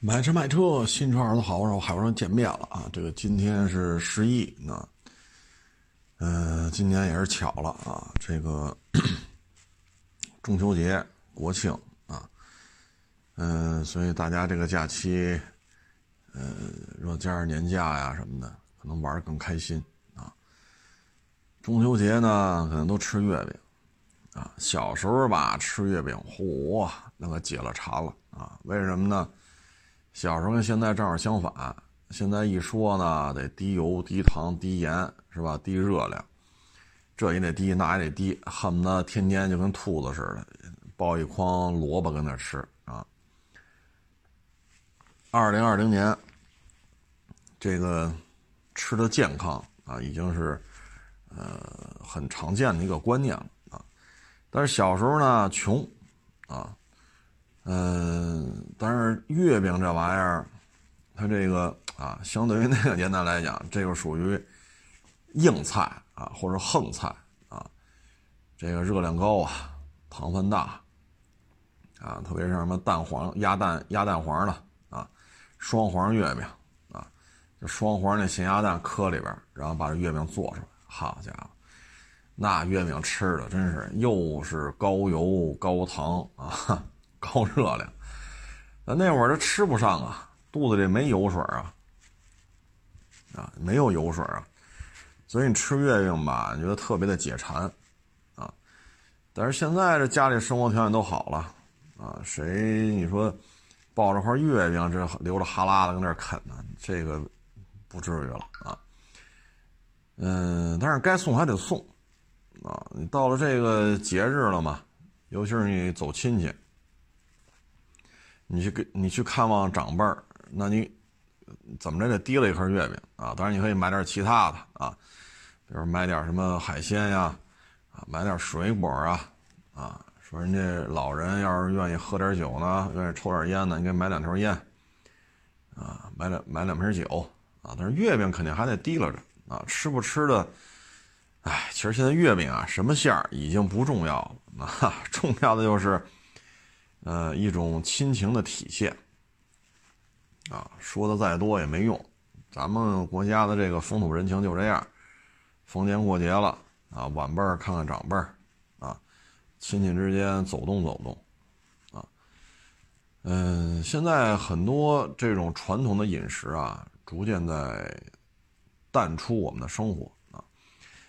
买车买车，新车儿子好，我海沃上见面了啊！这个今天是十一，那，嗯，今年也是巧了啊，这个中秋节、国庆啊，嗯，所以大家这个假期，呃，若加上年假呀什么的，可能玩的更开心啊。中秋节呢，可能都吃月饼啊。小时候吧，吃月饼，嚯，那可解了馋了啊！为什么呢？小时候跟现在正好相反，现在一说呢，得低油、低糖、低盐，是吧？低热量，这也得低，那也得低，恨不得天天就跟兔子似的，抱一筐萝卜跟那吃啊。二零二零年，这个吃的健康啊，已经是呃很常见的一个观念了啊。但是小时候呢，穷啊。嗯，但是月饼这玩意儿，它这个啊，相对于那个年代来讲，这个属于硬菜啊，或者横菜啊，这个热量高啊，糖分大啊，特别是什么蛋黄鸭蛋鸭蛋黄的啊，双黄月饼啊，就双黄那咸鸭蛋磕里边，然后把这月饼做出来，好家伙，那月饼吃的真是又是高油高糖啊。高热量，那那会儿他吃不上啊，肚子里没油水啊，啊，没有油水啊，所以你吃月饼吧，你觉得特别的解馋，啊，但是现在这家里生活条件都好了，啊，谁你说抱着块月饼这流着哈喇子跟那啃呢？这个不至于了啊，嗯，但是该送还得送，啊，你到了这个节日了嘛，尤其是你走亲戚。你去给你去看望长辈儿，那你怎么着得提了一盒月饼啊？当然你可以买点其他的啊，比如买点什么海鲜呀，啊，买点水果啊，啊，说人家老人要是愿意喝点酒呢，愿意抽点烟呢，你给买两条烟，啊，买两买两瓶酒啊。但是月饼肯定还得提了着啊，吃不吃的，哎，其实现在月饼啊，什么馅儿已经不重要了啊，重要的就是。呃，一种亲情的体现，啊，说的再多也没用，咱们国家的这个风土人情就这样，逢年过节了啊，晚辈看看长辈儿，啊，亲戚之间走动走动，啊，嗯，现在很多这种传统的饮食啊，逐渐在淡出我们的生活啊，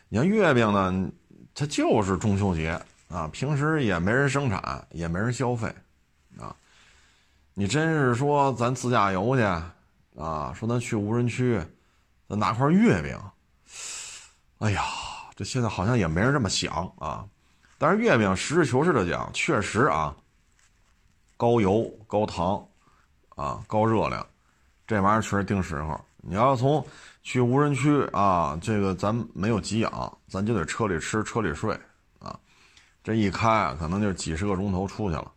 你看月饼呢，它就是中秋节。啊，平时也没人生产，也没人消费，啊，你真是说咱自驾游去，啊，说咱去无人区，咱拿块月饼，哎呀，这现在好像也没人这么想啊。但是月饼实事求是的讲，确实啊，高油、高糖，啊，高热量，这玩意儿确实定时候。你要从去无人区啊，这个咱没有给养，咱就得车里吃，车里睡啊。这一开可能就几十个钟头出去了，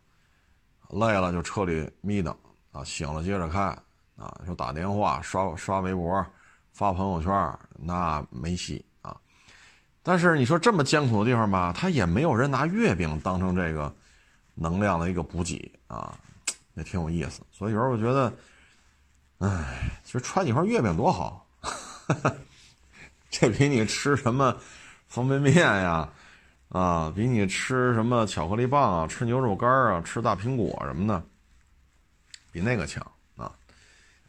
累了就车里眯瞪啊，醒了接着开啊，就打电话、刷刷微博、发朋友圈，那没戏啊。但是你说这么艰苦的地方吧，他也没有人拿月饼当成这个能量的一个补给啊，也挺有意思。所以有时候我觉得，哎，其实揣几块月饼多好，这比你吃什么方便面呀。啊，比你吃什么巧克力棒啊，吃牛肉干啊，吃大苹果什么的，比那个强啊！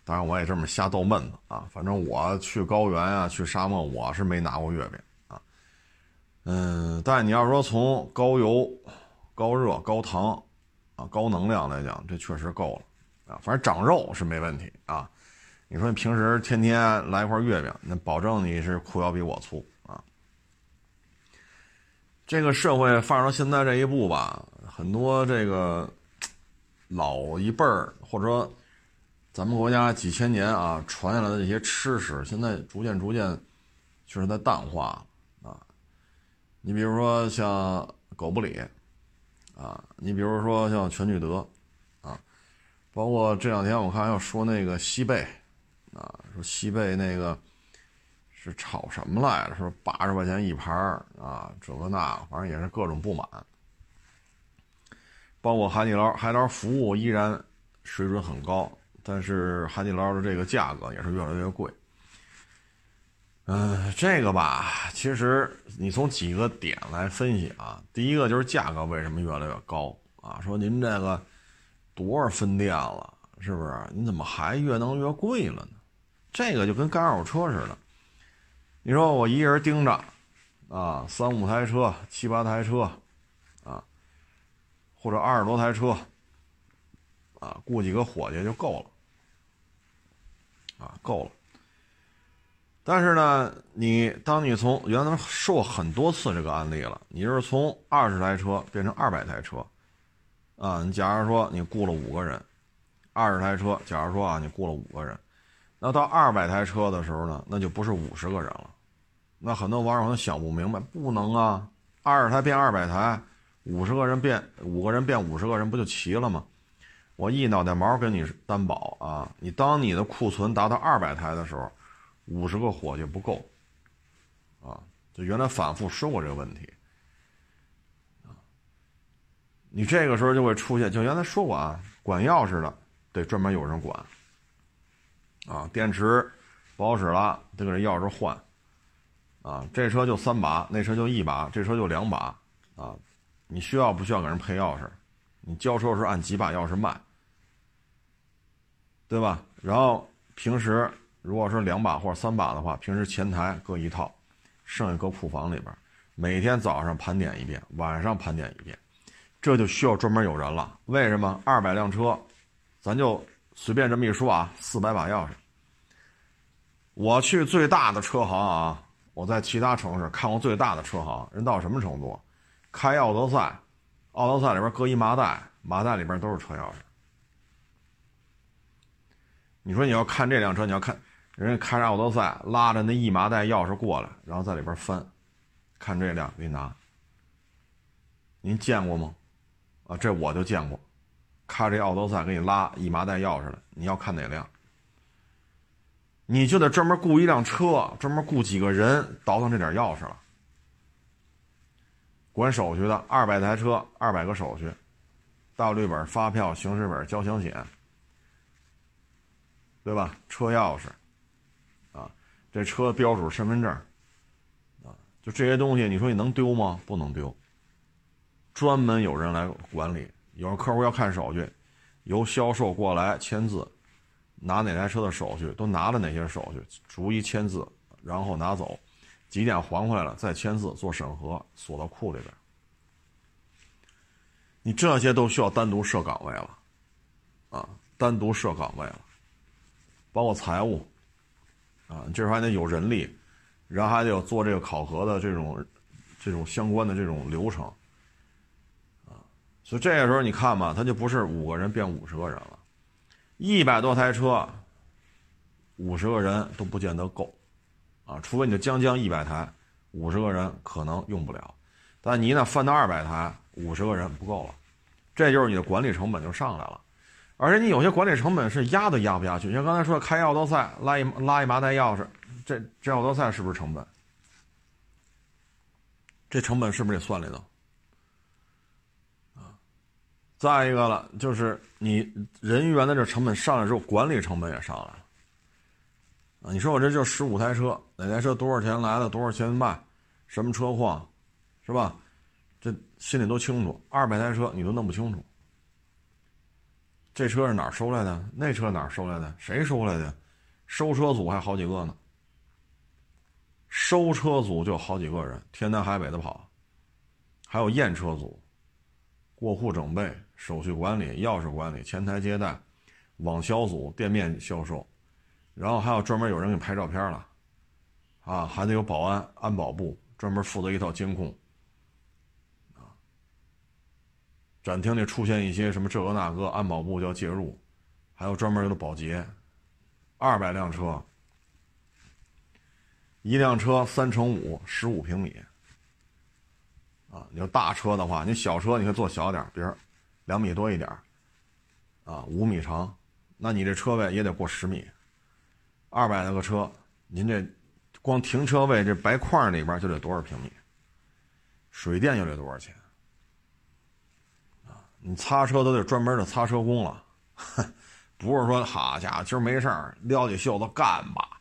当然，我也这么瞎逗闷子啊。反正我去高原啊，去沙漠，我是没拿过月饼啊。嗯，但你要说从高油、高热、高糖啊、高能量来讲，这确实够了啊。反正长肉是没问题啊。你说你平时天天来一块月饼，那保证你是裤腰比我粗。这个社会发展到现在这一步吧，很多这个老一辈儿或者说咱们国家几千年啊传下来的这些吃食，现在逐渐逐渐确实在淡化啊。你比如说像狗不理啊，你比如说像全聚德啊，包括这两天我看要说那个西贝啊，说西贝那个。是炒什么来着？说八十块钱一盘啊，这个那，反正也是各种不满。包括海底捞，海底捞服务依然水准很高，但是海底捞的这个价格也是越来越贵。嗯，这个吧，其实你从几个点来分析啊，第一个就是价格为什么越来越高啊？说您这个多少分店了，是不是？你怎么还越弄越贵了呢？这个就跟干二手车似的，你说我一人盯着啊，三五台车、七八台车啊，或者二十多台车啊，雇几个伙计就够了啊，够了。但是呢，你当你从原来说过很多次这个案例了，你是从二十台车变成二百台车，啊，你假如说你雇了五个人，二十台车，假如说啊你雇了五个人，那到二百台车的时候呢，那就不是五十个人了，那很多网友可能想不明白，不能啊，二十台变二百台，五十个人变五个人变五十个人不就齐了吗？我一脑袋毛跟你担保啊，你当你的库存达到二百台的时候。五十个伙计不够，啊，就原来反复说过这个问题，啊，你这个时候就会出现，就原来说过啊，管钥匙的得专门有人管，啊，电池不好使了得给这钥匙换，啊，这车就三把，那车就一把，这车就两把，啊，你需要不需要给人配钥匙？你交车时候按几把钥匙卖，对吧？然后平时。如果说两把或者三把的话，平时前台各一套，剩下搁库房里边，每天早上盘点一遍，晚上盘点一遍，这就需要专门有人了。为什么？二百辆车，咱就随便这么一说啊，四百把钥匙。我去最大的车行啊，我在其他城市看过最大的车行，人到什么程度？开奥德赛，奥德赛里边搁一麻袋，麻袋里边都是车钥匙。你说你要看这辆车，你要看。人家开着奥德赛，拉着那一麻袋钥匙过来，然后在里边翻，看这辆给你拿。您见过吗？啊，这我就见过，开这奥德赛给你拉一麻袋钥匙的。你要看哪辆？你就得专门雇一辆车，专门雇几个人倒腾这点钥匙了。管手续的，二百台车，二百个手续，大绿本、发票、行驶本、交强险，对吧？车钥匙。啊这车标准身份证，啊，就这些东西，你说你能丢吗？不能丢。专门有人来管理，有客户要看手续，由销售过来签字，拿哪台车的手续，都拿了哪些手续，逐一签字，然后拿走，几点还回来了再签字做审核，锁到库里边。你这些都需要单独设岗位了，啊，单独设岗位了，包括财务。啊，这时候还得有人力，然后还得有做这个考核的这种、这种相关的这种流程，啊，所以这个时候你看嘛，他就不是五个人变五十个人了，一百多台车，五十个人都不见得够，啊，除非你就将将一百台，五十个人可能用不了，但你呢翻到二百台，五十个人不够了，这就是你的管理成本就上来了。而且你有些管理成本是压都压不下去，像刚才说的开奥德赛拉一拉一麻袋钥匙，这这奥德赛是不是成本？这成本是不是得算里头？再一个了，就是你人员的这成本上来之后，管理成本也上来了。啊，你说我这就十五台车，哪台车多少钱来的，多少钱卖，什么车况，是吧？这心里都清楚。二百台车你都弄不清楚。这车是哪收来的？那车哪收来的？谁收来的？收车组还好几个呢。收车组就好几个人，天南海北的跑，还有验车组、过户整备、手续管理、钥匙管理、前台接待、网销组、店面销售，然后还有专门有人给拍照片了，啊，还得有保安、安保部专门负责一套监控。啊展厅里出现一些什么这个那个，安保部就要介入，还有专门的保洁，二百辆车，一辆车三乘五，十五平米，啊，你要大车的话，你小车你可以做小点，比如两米多一点，啊，五米长，那你这车位也得过十米，二百来个车，您这光停车位这白框里边就得多少平米？水电又得多少钱？啊你擦车都得专门的擦车工了，不是说好家伙今儿没事儿撩起袖子干吧，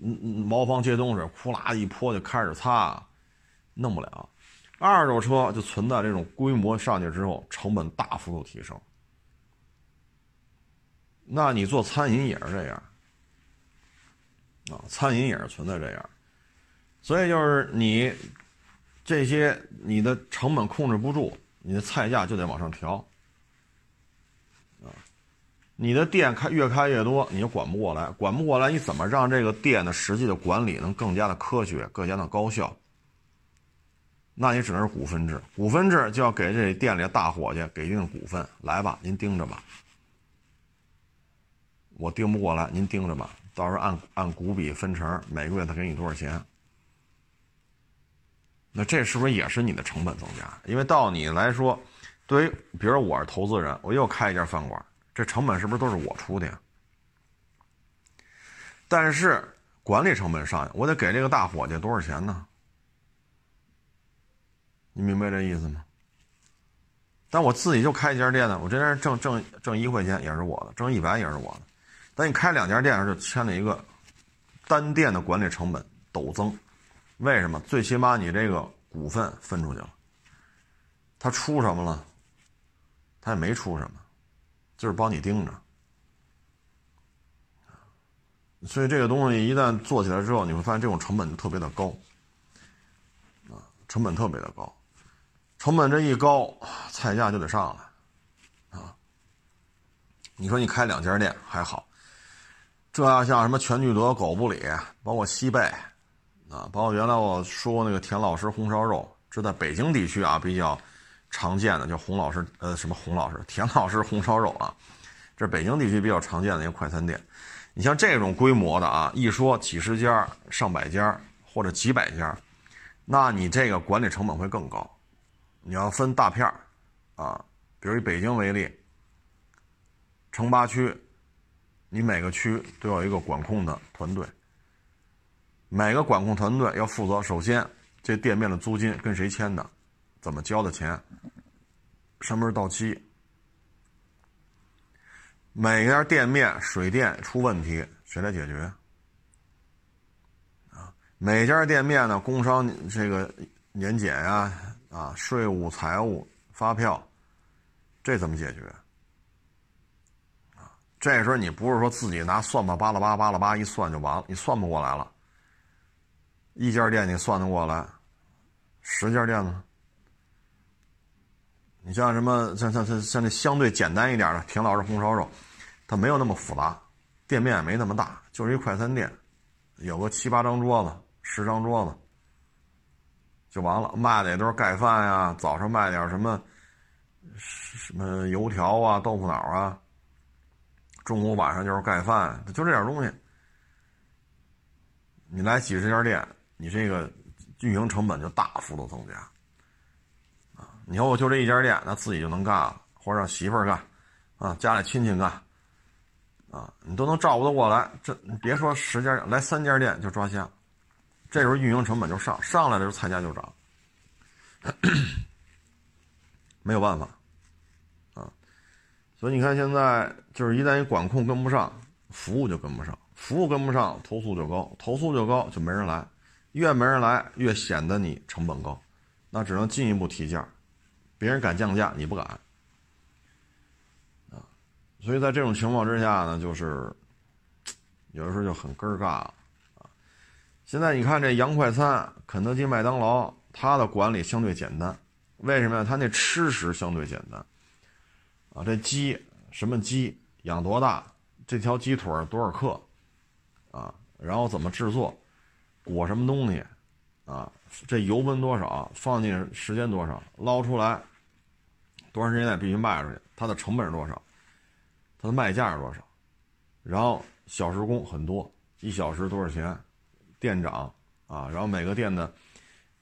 嗯嗯，茅房接东西，呼啦一泼就开始擦，弄不了。二手车就存在这种规模上去之后，成本大幅度提升。那你做餐饮也是这样，啊，餐饮也是存在这样，所以就是你这些你的成本控制不住，你的菜价就得往上调，啊，你的店开越开越多，你就管不过来，管不过来，你怎么让这个店的实际的管理能更加的科学、更加的高效？那你只能是股份制，股份制就要给这店里大伙计给一定股份，来吧，您盯着吧。我盯不过来，您盯着吧，到时候按按股比分成，每个月他给你多少钱？那这是不是也是你的成本增加？因为到你来说，对于比如我是投资人，我又开一家饭馆，这成本是不是都是我出的呀？但是管理成本上，我得给这个大伙计多少钱呢？你明白这意思吗？但我自己就开一家店呢，我这边挣挣挣一块钱也是我的，挣一百也是我的。但你开两家店，就签了一个单店的管理成本陡增。为什么？最起码你这个股份分出去了，他出什么了？他也没出什么，就是帮你盯着。所以这个东西一旦做起来之后，你会发现这种成本就特别的高，啊，成本特别的高。成本这一高，菜价就得上来，啊！你说你开两家店还好，这要像什么全聚德、狗不理，包括西贝，啊，包括原来我说那个田老师红烧肉，这在北京地区啊比较常见的，叫洪老师，呃，什么洪老师、田老师红烧肉啊，这北京地区比较常见的一个快餐店。你像这种规模的啊，一说几十家、上百家或者几百家，那你这个管理成本会更高。你要分大片，啊，比如以北京为例，城八区，你每个区都有一个管控的团队，每个管控团队要负责，首先这店面的租金跟谁签的，怎么交的钱，什么时候到期，每家店面水电出问题谁来解决，啊，每家店面的工商这个年检呀。啊，啊税务、财务、发票，这怎么解决？啊，这时候你不是说自己拿算盘巴拉巴巴拉巴一算就完了，你算不过来了。一家店你算得过来，十家店呢？你像什么像像像像那相对简单一点的平老师红烧肉，它没有那么复杂，店面也没那么大，就是一快餐店，有个七八张桌子，十张桌子。就完了，卖的也都是盖饭呀。早上卖点什么，什么油条啊、豆腐脑啊。中午晚上就是盖饭，就这点东西。你来几十家店，你这个运营成本就大幅度增加。啊，你说我就这一家店，那自己就能干了，或者让媳妇儿干，啊，家里亲戚干，啊，你都能照顾得过来。这你别说十家，来三家店就抓瞎。这时候运营成本就上上来的时候，菜价就涨，没有办法，啊，所以你看现在就是一旦你管控跟不上，服务就跟不上，服务跟不上，投诉就高，投诉就高，就没人来，越没人来越显得你成本高，那只能进一步提价，别人敢降价，你不敢，啊，所以在这种情况之下呢，就是 有的时候就很根儿尬。现在你看这洋快餐，肯德基、麦当劳，它的管理相对简单，为什么呀？它那吃食相对简单，啊，这鸡什么鸡？养多大，这条鸡腿多少？克，啊，然后怎么制作，裹什么东西，啊，这油温多少，放进时间多少，捞出来多长时间内必须卖出去，它的成本是多少，它的卖价是多少，然后小时工很多，一小时多少钱？店长啊，然后每个店的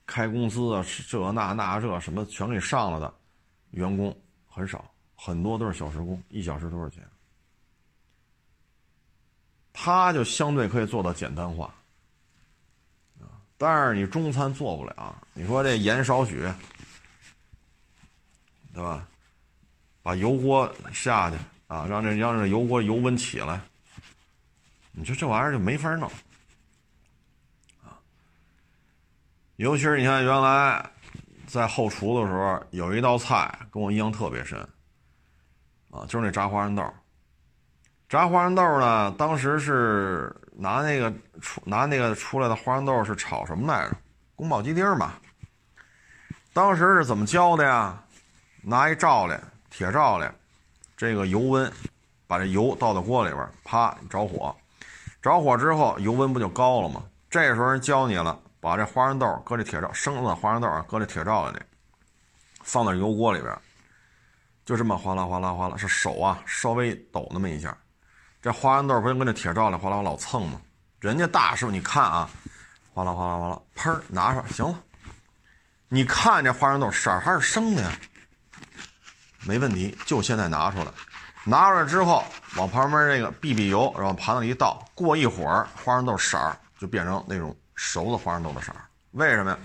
开公司啊，这那那这什么全给上了的，员工很少，很多都是小时工，一小时多少钱？他就相对可以做到简单化啊，但是你中餐做不了，你说这盐少许，对吧？把油锅下去啊，让这让这油锅油温起来，你说这玩意儿就没法弄啊。尤其是你看，原来在后厨的时候，有一道菜跟我印象特别深啊，就是那炸花生豆。炸花生豆呢，当时是拿那个出拿那个出来的花生豆是炒什么来着？宫保鸡丁嘛。当时是怎么教的呀？拿一罩来，铁罩来，这个油温，把这油倒到锅里边，啪着火，着火之后油温不就高了吗？这时候人教你了，把这花生豆搁这铁罩，生的花生豆啊，搁这铁罩里，放到油锅里边，就这么哗啦哗啦哗啦，是手啊稍微抖那么一下，这花生豆不就跟这铁罩里哗啦哗啦老蹭吗？人家大师傅你看啊，哗啦哗啦哗啦，砰拿出来，行了。你看这花生豆色儿还是生的呀，没问题，就现在拿出来，拿出来之后往旁边这个避避油，然后盘子里一倒，过一会儿花生豆色儿就变成那种熟的花生豆的色儿。为什么呀？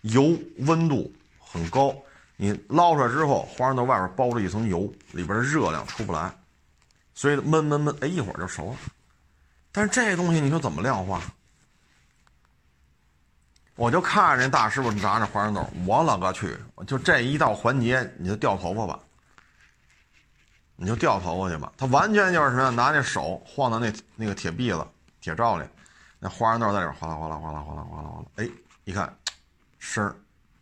油温度很高，你捞出来之后，花生豆外边包着一层油，里边的热量出不来，所以焖焖焖，哎，一会儿就熟了。但是这东西你说怎么量化？我就看着那大师傅炸那花生豆，我勒个去！就这一道环节，你就掉头发吧，你就掉头发去吧。他完全就是什么？拿那手晃到那那个铁篦子、铁罩里，那花生豆在里边哗啦哗啦哗啦哗啦哗啦哗啦。哎，一看，声儿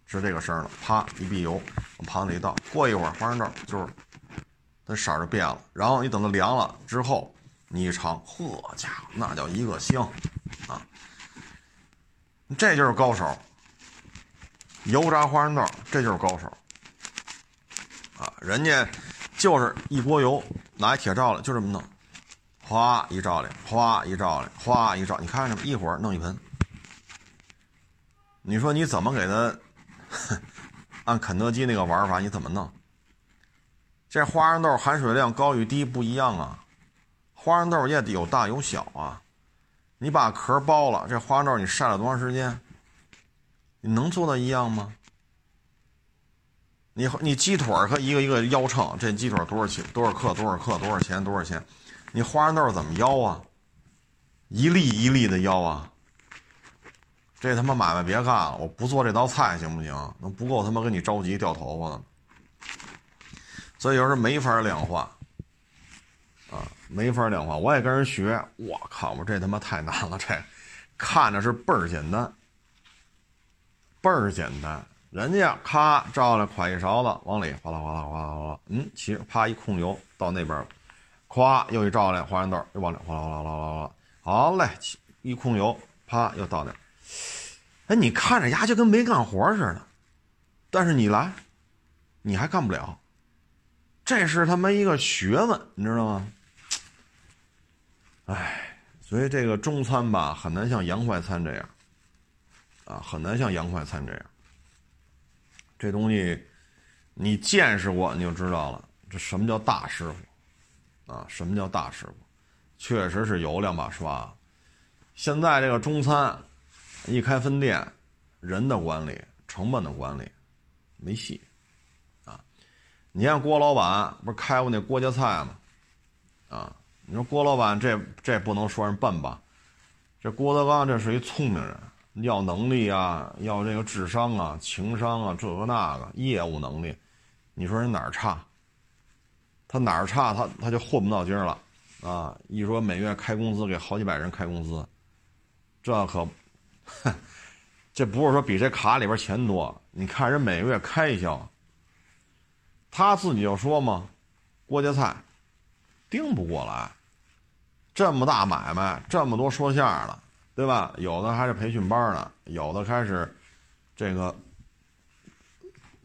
是这个声了。啪，一闭油，往盘子里一倒。过一会儿，花生豆就是它色儿就变了。然后你等它凉了之后，你一尝，呵家伙，那叫一个香啊！这就是高手，油炸花生豆，这就是高手，啊，人家就是一锅油，拿一铁罩了，就这么弄，哗一罩里，哗一罩里，哗一照，你看着一会儿弄一盆。你说你怎么给他 按肯德基那个玩法？你怎么弄？这花生豆含水量高与低不一样啊，花生豆也得有大有小啊。你把壳剥了，这花生豆你晒了多长时间？你能做到一样吗？你你鸡腿和一个一个腰秤，这鸡腿多少钱？多少克？多少克？多少钱？多少钱？你花生豆怎么腰啊？一粒一粒的腰啊！这他妈买卖别干了，我不做这道菜行不行？那不够他妈给你着急掉头发呢。所以有时候没法量化。啊，没法量化，我也跟人学。我靠，我这他妈太难了，这看着是倍儿简单，倍儿简单。人家咔照着，㧟一勺子往里哗啦哗啦哗啦哗啦，嗯，其实啪一控油到那边了，咵又一照来，花生豆又往里哗啦哗啦哗啦啦，好嘞，一控油啪又到那。哎，你看着牙就跟没干活似的，但是你来，你还干不了，这是他妈一个学问，你知道吗？唉，所以这个中餐吧，很难像洋快餐这样，啊，很难像洋快餐这样。这东西，你见识过你就知道了，这什么叫大师傅，啊，什么叫大师傅，确实是有两把刷。现在这个中餐，一开分店，人的管理、成本的管理，没戏，啊，你看郭老板不是开过那郭家菜吗？啊。你说郭老板这这不能说人笨吧？这郭德纲这是一聪明人，要能力啊，要这个智商啊，情商啊，这个那个业务能力，你说人哪儿差？他哪儿差？他他就混不到今儿了啊！一说每月开工资给好几百人开工资，这可，这不是说比这卡里边钱多，你看人每个月开销，他自己就说嘛，郭家菜盯不过来。这么大买卖，这么多说相声的，对吧？有的还是培训班呢，有的开始这个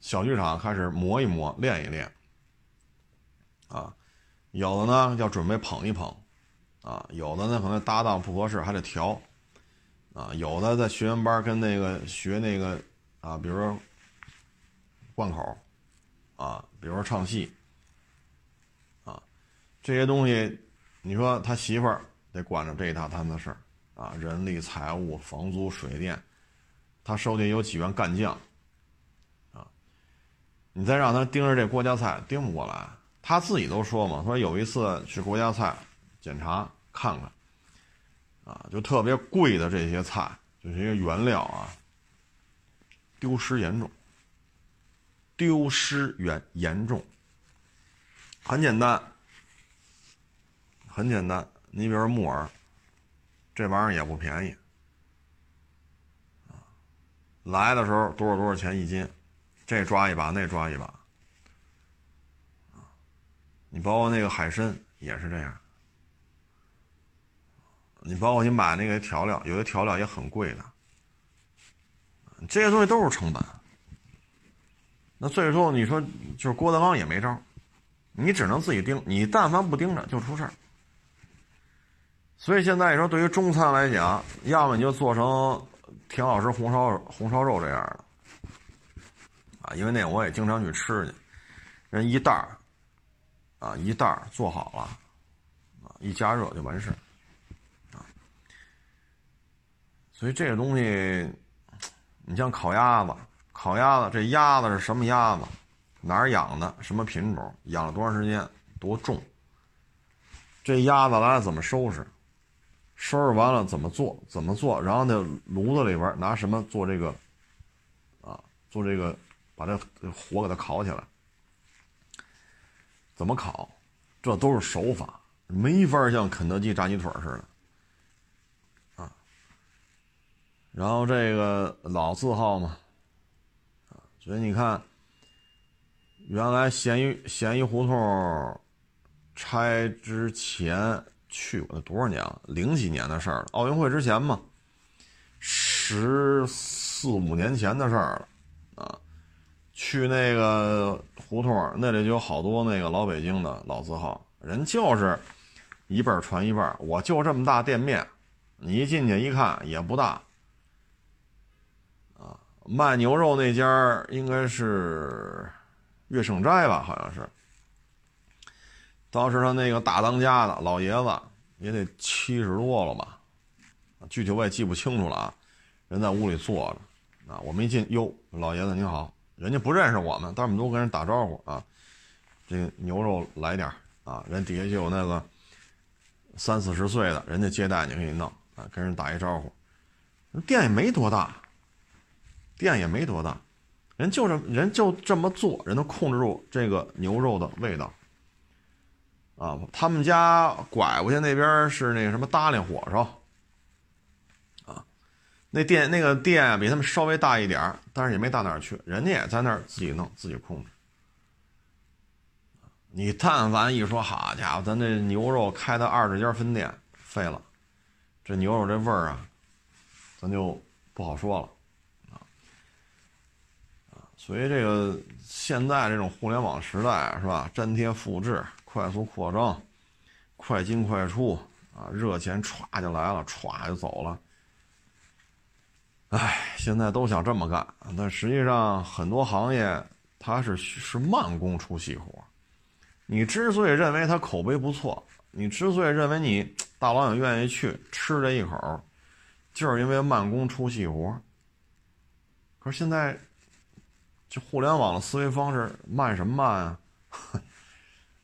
小剧场开始磨一磨、练一练，啊，有的呢要准备捧一捧，啊，有的呢可能搭档不合适还得调，啊，有的在学员班跟那个学那个啊，比如说贯口，啊，比如说唱戏，啊，这些东西。你说他媳妇儿得管着这一大摊子事儿啊，人力、财务、房租、水电，他手底有几员干将啊，你再让他盯着这郭家菜，盯不过来他自己都说嘛，说有一次去国家菜检查看看，啊，就特别贵的这些菜，就是一些原料啊，丢失严重，丢失严严重。很简单，很简单，你比如木耳，这玩意儿也不便宜，啊，来的时候多少多少钱一斤，这抓一把那抓一把，你包括那个海参也是这样，你包括你买那个调料，有些调料也很贵的，这些东西都是成本。那最终，你说就是郭德纲也没招。你只能自己盯，你但凡不盯着就出事儿。所以现在你说，对于中餐来讲，要么你就做成田老师红烧红烧肉这样的，啊，因为那我也经常去吃去，人一袋儿，啊，一袋做好了，啊，一加热就完事，啊，所以这个东西，你像烤鸭子，烤鸭子这鸭子是什么鸭子？哪儿养的？什么品种？养了多长时间？多重？这鸭子来了怎么收拾？收拾完了怎么做？怎么做？然后那炉子里边拿什么做这个？啊，做这个，把这火给它烤起来。怎么烤？这都是手法，没法像肯德基炸鸡腿似的。啊，然后这个老字号嘛，啊，所以你看。原来咸鱼咸鱼胡同拆之前去过，那多少年了？零几年的事儿了，奥运会之前嘛，十四五年前的事儿了啊。去那个胡同那里就有好多那个老北京的老字号，人就是一辈传一辈我就这么大店面，你一进去一看也不大啊。卖牛肉那家应该是。岳胜斋吧，好像是。当时他那个大当家的老爷子也得七十多了吧，具体我也记不清楚了啊。人在屋里坐着，啊，我没进，哟，老爷子您好，人家不认识我们，但我们都跟人打招呼啊。这牛肉来点啊，人底下就有那个三四十岁的人家接待你，给你弄啊，跟人打一招呼。店也没多大，店也没多大。人就这人就这么做，人都控制住这个牛肉的味道。啊，他们家拐过去那边是那个什么大连火烧。那店那个店啊比他们稍微大一点但是也没大哪儿去，人家也在那儿自己弄自己控制。你但凡一说好家伙，咱这牛肉开到二十家分店，废了，这牛肉这味儿啊，咱就不好说了啊。所以这个现在这种互联网时代是吧？粘贴复制、快速扩张、快进快出啊，热钱歘就来了，歘就走了。哎，现在都想这么干，但实际上很多行业它是是慢工出细活。你之所以认为它口碑不错，你之所以认为你大老远愿意去吃这一口，就是因为慢工出细活。可是现在。就互联网的思维方式慢什么慢啊？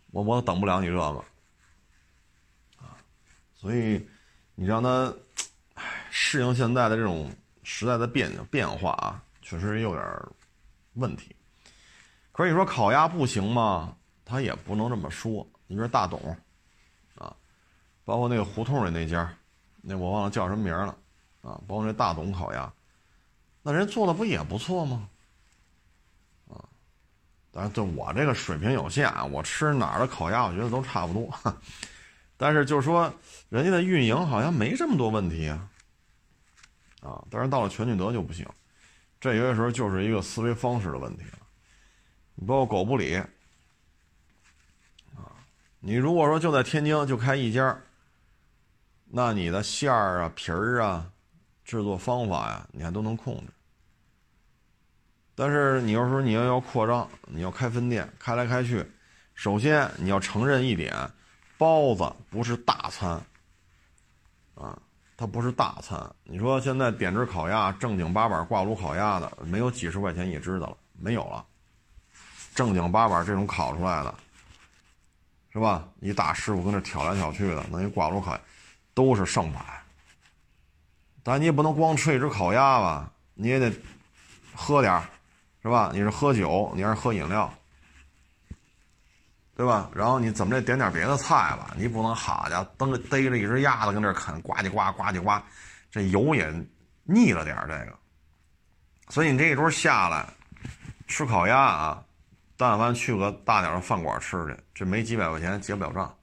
我我等不了你这个啊！所以你让他适应现在的这种时代的变变化啊，确实有点问题。可以说烤鸭不行吗？他也不能这么说。你说大董啊，包括那个胡同里那家，那我忘了叫什么名了啊，包括那大董烤鸭，那人做的不也不错吗？啊当然，就我这个水平有限啊，我吃哪儿的烤鸭，我觉得都差不多。但是就是说，人家的运营好像没这么多问题啊，啊，但是到了全聚德就不行，这有些时候就是一个思维方式的问题了。你包括狗不理，啊，你如果说就在天津就开一家，那你的馅儿啊、皮儿啊、制作方法呀，你还都能控制。但是你要说你要要扩张，你要开分店，开来开去，首先你要承认一点，包子不是大餐，啊，它不是大餐。你说现在点只烤鸭，正经八百挂炉烤鸭的，没有几十块钱一只的了，没有了。正经八百这种烤出来的，是吧？一大师傅跟那挑来挑去的，弄一挂炉烤，都是上百。但你也不能光吃一只烤鸭吧，你也得喝点是吧？你是喝酒，你还是喝饮料，对吧？然后你怎么着点点别的菜吧？你不能好家伙，蹬逮着一只鸭子跟那啃，呱唧呱呱唧呱，这油也腻了点这个。所以你这一桌下来吃烤鸭啊，但凡去个大点的饭馆吃去，这没几百块钱结不了账。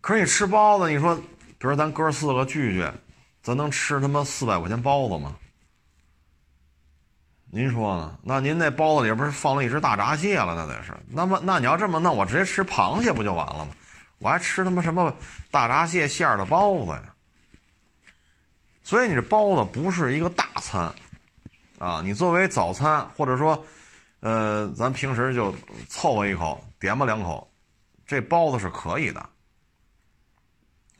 可是你吃包子，你说，比如咱哥四个聚聚，咱能吃他妈四百块钱包子吗？您说呢？那您那包子里不是放了一只大闸蟹了？那得是。那么，那你要这么弄，我直接吃螃蟹不就完了吗？我还吃他妈什么大闸蟹馅儿的包子呀？所以你这包子不是一个大餐。啊，你作为早餐，或者说，呃，咱平时就凑合一口，点吧两口，这包子是可以的，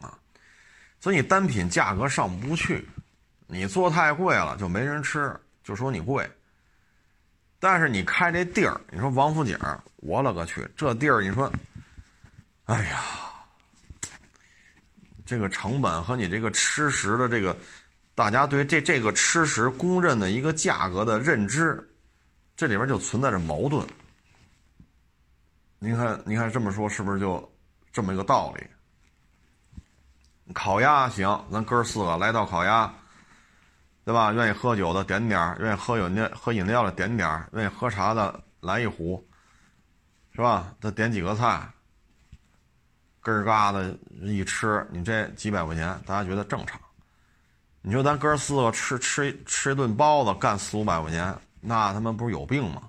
啊，所以你单品价格上不去，你做太贵了就没人吃，就说你贵。但是你开这地儿，你说王府井，我勒个去，这地儿你说，哎呀，这个成本和你这个吃食的这个。大家对这这个吃食公认的一个价格的认知，这里边就存在着矛盾。您看，您看这么说是不是就这么一个道理？烤鸭行，咱哥四个来道烤鸭，对吧？愿意喝酒的点点愿意喝饮料喝饮料的点点愿意喝茶的来一壶，是吧？再点几个菜，根儿嘎的一吃，你这几百块钱，大家觉得正常。你说咱哥四个吃吃吃一顿包子干四五百块钱，那他妈不是有病吗？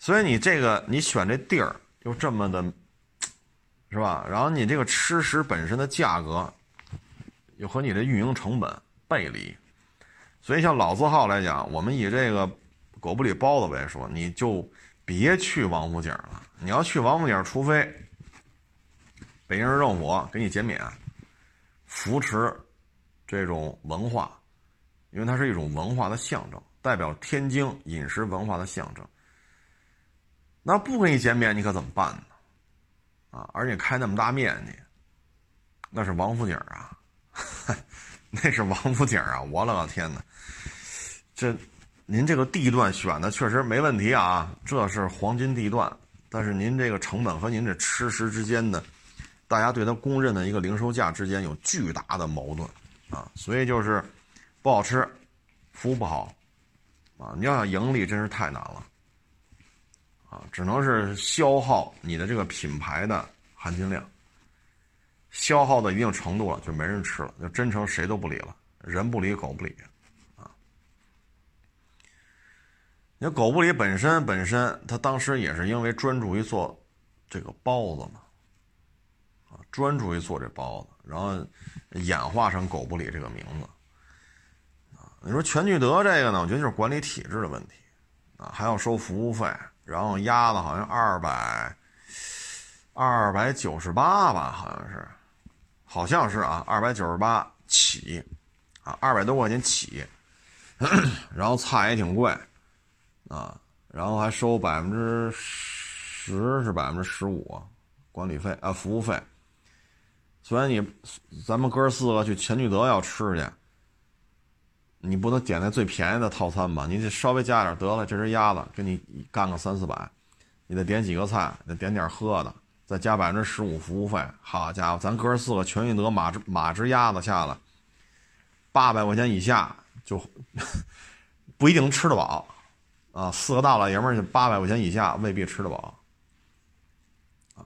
所以你这个你选这地儿就这么的，是吧？然后你这个吃食本身的价格，又和你的运营成本背离。所以像老字号来讲，我们以这个狗不理包子为说，你就别去王府井了。你要去王府井，除非北京市政府给你减免，扶持。这种文化，因为它是一种文化的象征，代表天津饮食文化的象征。那不给你减免，你可怎么办呢？啊，而且开那么大面积，那是王府井啊，那是王府井啊！我勒个天哪，这您这个地段选的确实没问题啊，这是黄金地段。但是您这个成本和您这吃食之间的，大家对它公认的一个零售价之间有巨大的矛盾。啊，所以就是不好吃，服务不好，啊，你要想盈利真是太难了，啊，只能是消耗你的这个品牌的含金量，消耗到一定程度了就没人吃了，就真成谁都不理了，人不理狗不理，啊，你看狗不理本身本身，他当时也是因为专注于做这个包子嘛，啊，专注于做这包子，然后。演化成狗不理这个名字，啊，你说全聚德这个呢？我觉得就是管理体制的问题，啊，还要收服务费，然后鸭子好像二百二百九十八吧，好像是，好像是啊，二百九十八起，啊，二百多块钱起，然后菜也挺贵，啊，然后还收百分之十是百分之十五管理费啊，服务费。所以你，咱们哥四个去全聚德要吃去，你不能点那最便宜的套餐吧？你得稍微加点得了。这只鸭子给你干个三四百，你得点几个菜，得点点喝的，再加百分之十五服务费。好家伙，咱哥四个全聚德马只马只鸭子下来，八百块钱以下就 不一定能吃得饱啊！四个大老爷们儿八百块钱以下未必吃得饱啊。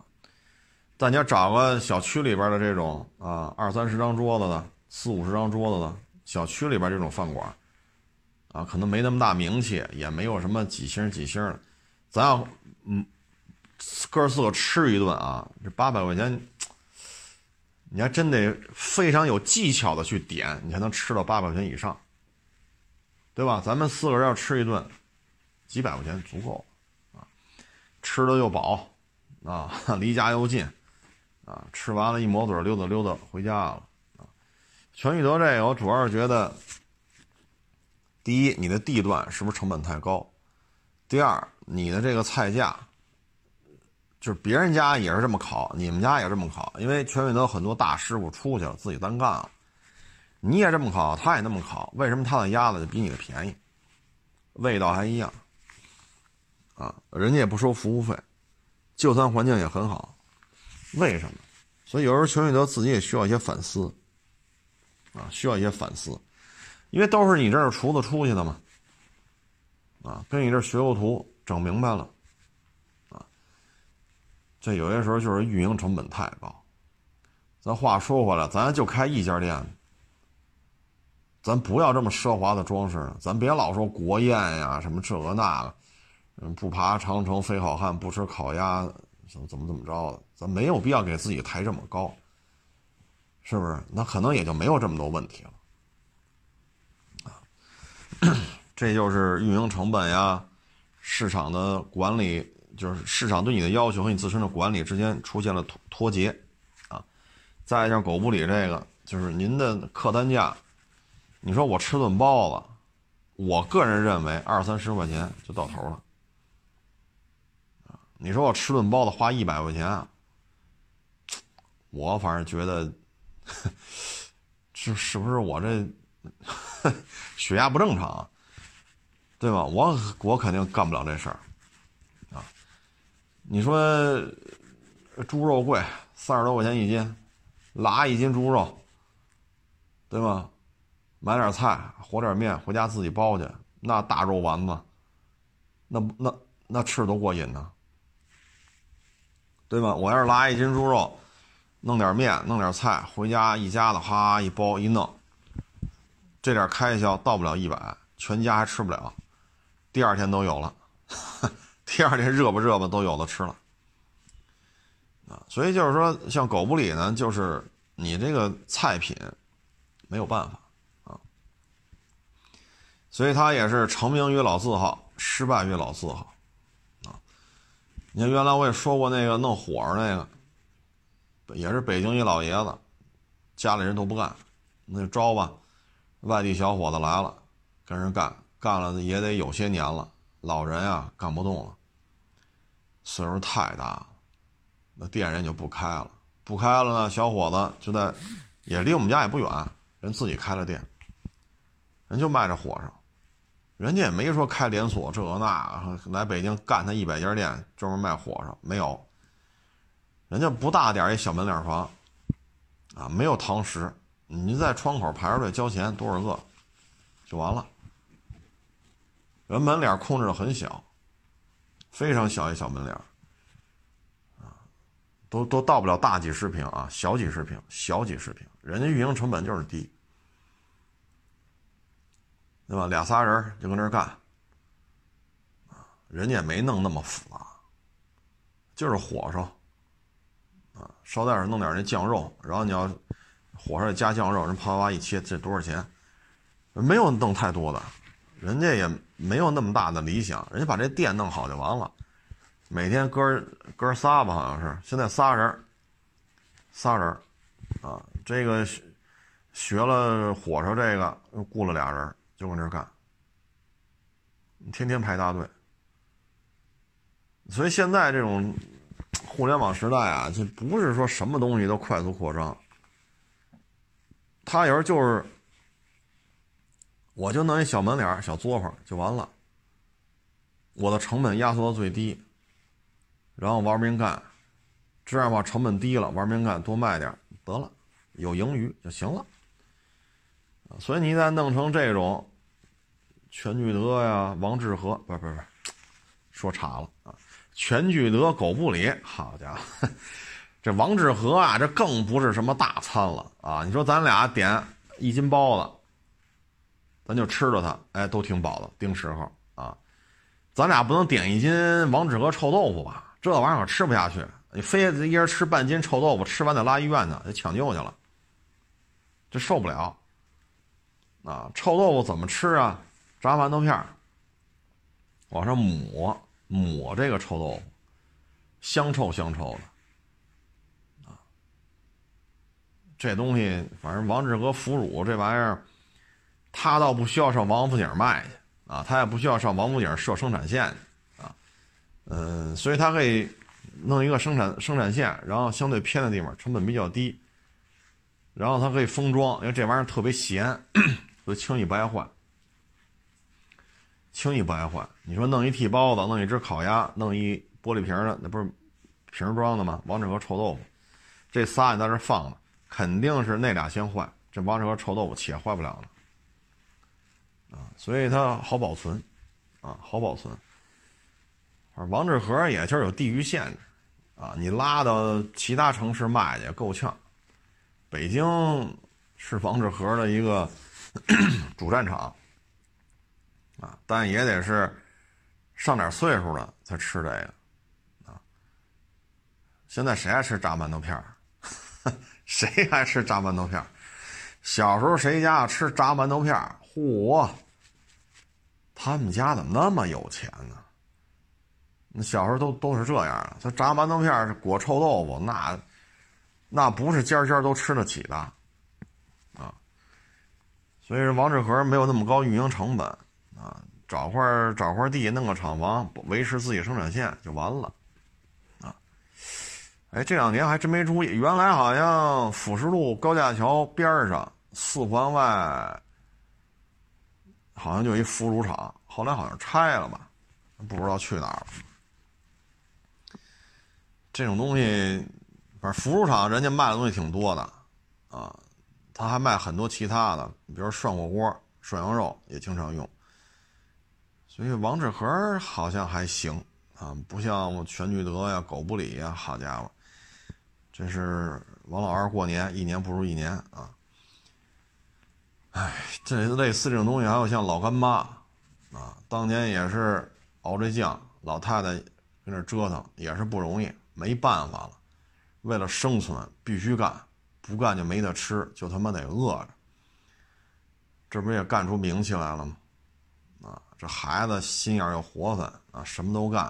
但你要找个小区里边的这种啊，二三十张桌子的，四五十张桌子的小区里边这种饭馆，啊，可能没那么大名气，也没有什么几星几星的，咱要嗯哥四个吃一顿啊，这八百块钱，你还真得非常有技巧的去点，你才能吃到八百块钱以上，对吧？咱们四个人要吃一顿，几百块钱足够啊，吃的又饱啊，离家又近。啊，吃完了，一抹嘴，溜达溜达回家了。啊，全聚德这个，我主要是觉得，第一，你的地段是不是成本太高？第二，你的这个菜价就是别人家也是这么烤，你们家也这么烤，因为全聚德很多大师傅出去了，自己单干了。你也这么烤，他也那么烤，为什么他的鸭子就比你的便宜？味道还一样，啊，人家也不收服务费，就餐环境也很好，为什么？所以有时候全聚德自己也需要一些反思，啊，需要一些反思，因为都是你这儿厨子出去的嘛，啊，跟你这学过图，整明白了，这有些时候就是运营成本太高。咱话说回来，咱就开一家店。咱不要这么奢华的装饰，咱别老说国宴呀，什么这个那个，嗯，不爬长城非好汉，不吃烤鸭，怎么怎么怎么着的，咱没有必要给自己抬这么高，是不是？那可能也就没有这么多问题了，啊，这就是运营成本呀，市场的管理，就是市场对你的要求和你自身的管理之间出现了脱脱节，啊，再像狗不理这个，就是您的客单价。你说我吃顿包子，我个人认为二三十块钱就到头了。你说我吃顿包子花一百块钱，我反正觉得，是是不是我这 血压不正常，对吧？我我肯定干不了这事儿，你说猪肉贵，三十多块钱一斤，拉一斤猪肉，对吧？买点菜，和点面，回家自己包去。那大肉丸子，那那那吃多过瘾呢，对吧？我要是拉一斤猪肉，弄点面，弄点菜，回家一家子哈一包一弄，这点开销到不了一百，全家还吃不了。第二天都有了，第二天热不热吧都有的吃了。啊，所以就是说，像狗不理呢，就是你这个菜品没有办法啊。所以他也是成名于老字号，失败于老字号，啊！你看原来我也说过那个弄火烧那个，也是北京一老爷子，家里人都不干，那就招吧，外地小伙子来了，跟人干，干了也得有些年了，老人啊干不动了，岁数太大了，那店人就不开了，不开了呢，小伙子就在，也离我们家也不远，人自己开了店，人就卖这火烧。人家也没说开连锁这那，来北京干他一百家店，专门卖火烧，没有。人家不大点一小门脸房，啊，没有堂食，你在窗口排着队交钱，多少个，就完了。人门脸控制的很小，非常小一小门脸，啊，都都到不了大几十平啊，小几十平，小几十平，人家运营成本就是低。对吧？俩仨人就搁那干，啊，人家也没弄那么复杂，就是火烧，啊，捎带着弄点那酱肉，然后你要火烧加酱肉，人啪啪一切，这多少钱？没有弄太多的，人家也没有那么大的理想，人家把这店弄好就完了，每天哥哥仨吧，好像是现在仨人，仨人，啊，这个学了火烧这个又雇了俩人。就搁那干，天天排大队。所以现在这种互联网时代啊，就不是说什么东西都快速扩张。他有时候就是，我就弄一小门脸、小作坊就完了，我的成本压缩到最低，然后玩命干，这样吧，成本低了，玩命干，多卖点得了，有盈余就行了。所以你再弄成这种。全聚德呀，王致和不是不是不是，说岔了啊！全聚德狗不理，好家伙，这王致和啊，这更不是什么大餐了啊！你说咱俩点一斤包子，咱就吃着它，哎，都挺饱的，定时候啊！咱俩不能点一斤王致和臭豆腐吧？这玩意儿可吃不下去，你非得一人吃半斤臭豆腐，吃完得拉医院去，得抢救去了，这受不了啊！臭豆腐怎么吃啊？炸馒头片儿，往上抹抹这个臭豆腐，香臭香臭的，啊，这东西反正王致和腐乳这玩意儿，他倒不需要上王府井卖去啊，他也不需要上王府井设生产线去啊，嗯，所以他可以弄一个生产生产线，然后相对偏的地方成本比较低，然后它可以封装，因为这玩意儿特别咸，所以轻易不爱换，轻易不爱换。你说弄一屉包子，弄一只烤鸭，弄一玻璃瓶的，那不是瓶装的吗？王致和臭豆腐，这仨你在这放着，肯定是那俩先坏，这王致和臭豆腐且坏不了了啊，所以它好保存啊，好保存。王致和也就是有地域限制。啊，你拉到其他城市卖去够呛，北京是王致和的一个 主战场啊，但也得是上点岁数了才吃这个啊。现在谁爱吃炸馒头片？谁爱吃炸馒头片？小时候谁家吃炸馒头片？嚯，他们家怎么那么有钱呢？那小时候都都是这样的，他炸馒头片裹臭豆腐，那那不是家家都吃得起的啊。所以说王致和没有那么高运营成本啊，找块找块地，弄个厂房，维持自己生产线就完了啊。哎，这两年还真没注意，原来好像辅石路高架桥边上四环外好像就一腐乳厂，后来好像拆了吧，不知道去哪儿了。这种东西，反正腐乳厂人家卖的东西挺多的，啊，他还卖很多其他的，比如涮火锅、涮羊肉也经常用。所以王致和好像还行啊，不像全聚德呀、狗不理呀，好家伙，这是王老二过年一年不如一年啊。哎，这类似这种东西，还有像老干妈啊，当年也是熬这酱，老太太跟那折腾，也是不容易。没办法了，为了生存必须干，不干就没得吃，就他妈得饿着。这不也干出名气来了吗？啊，这孩子心眼又活泛啊，什么都干。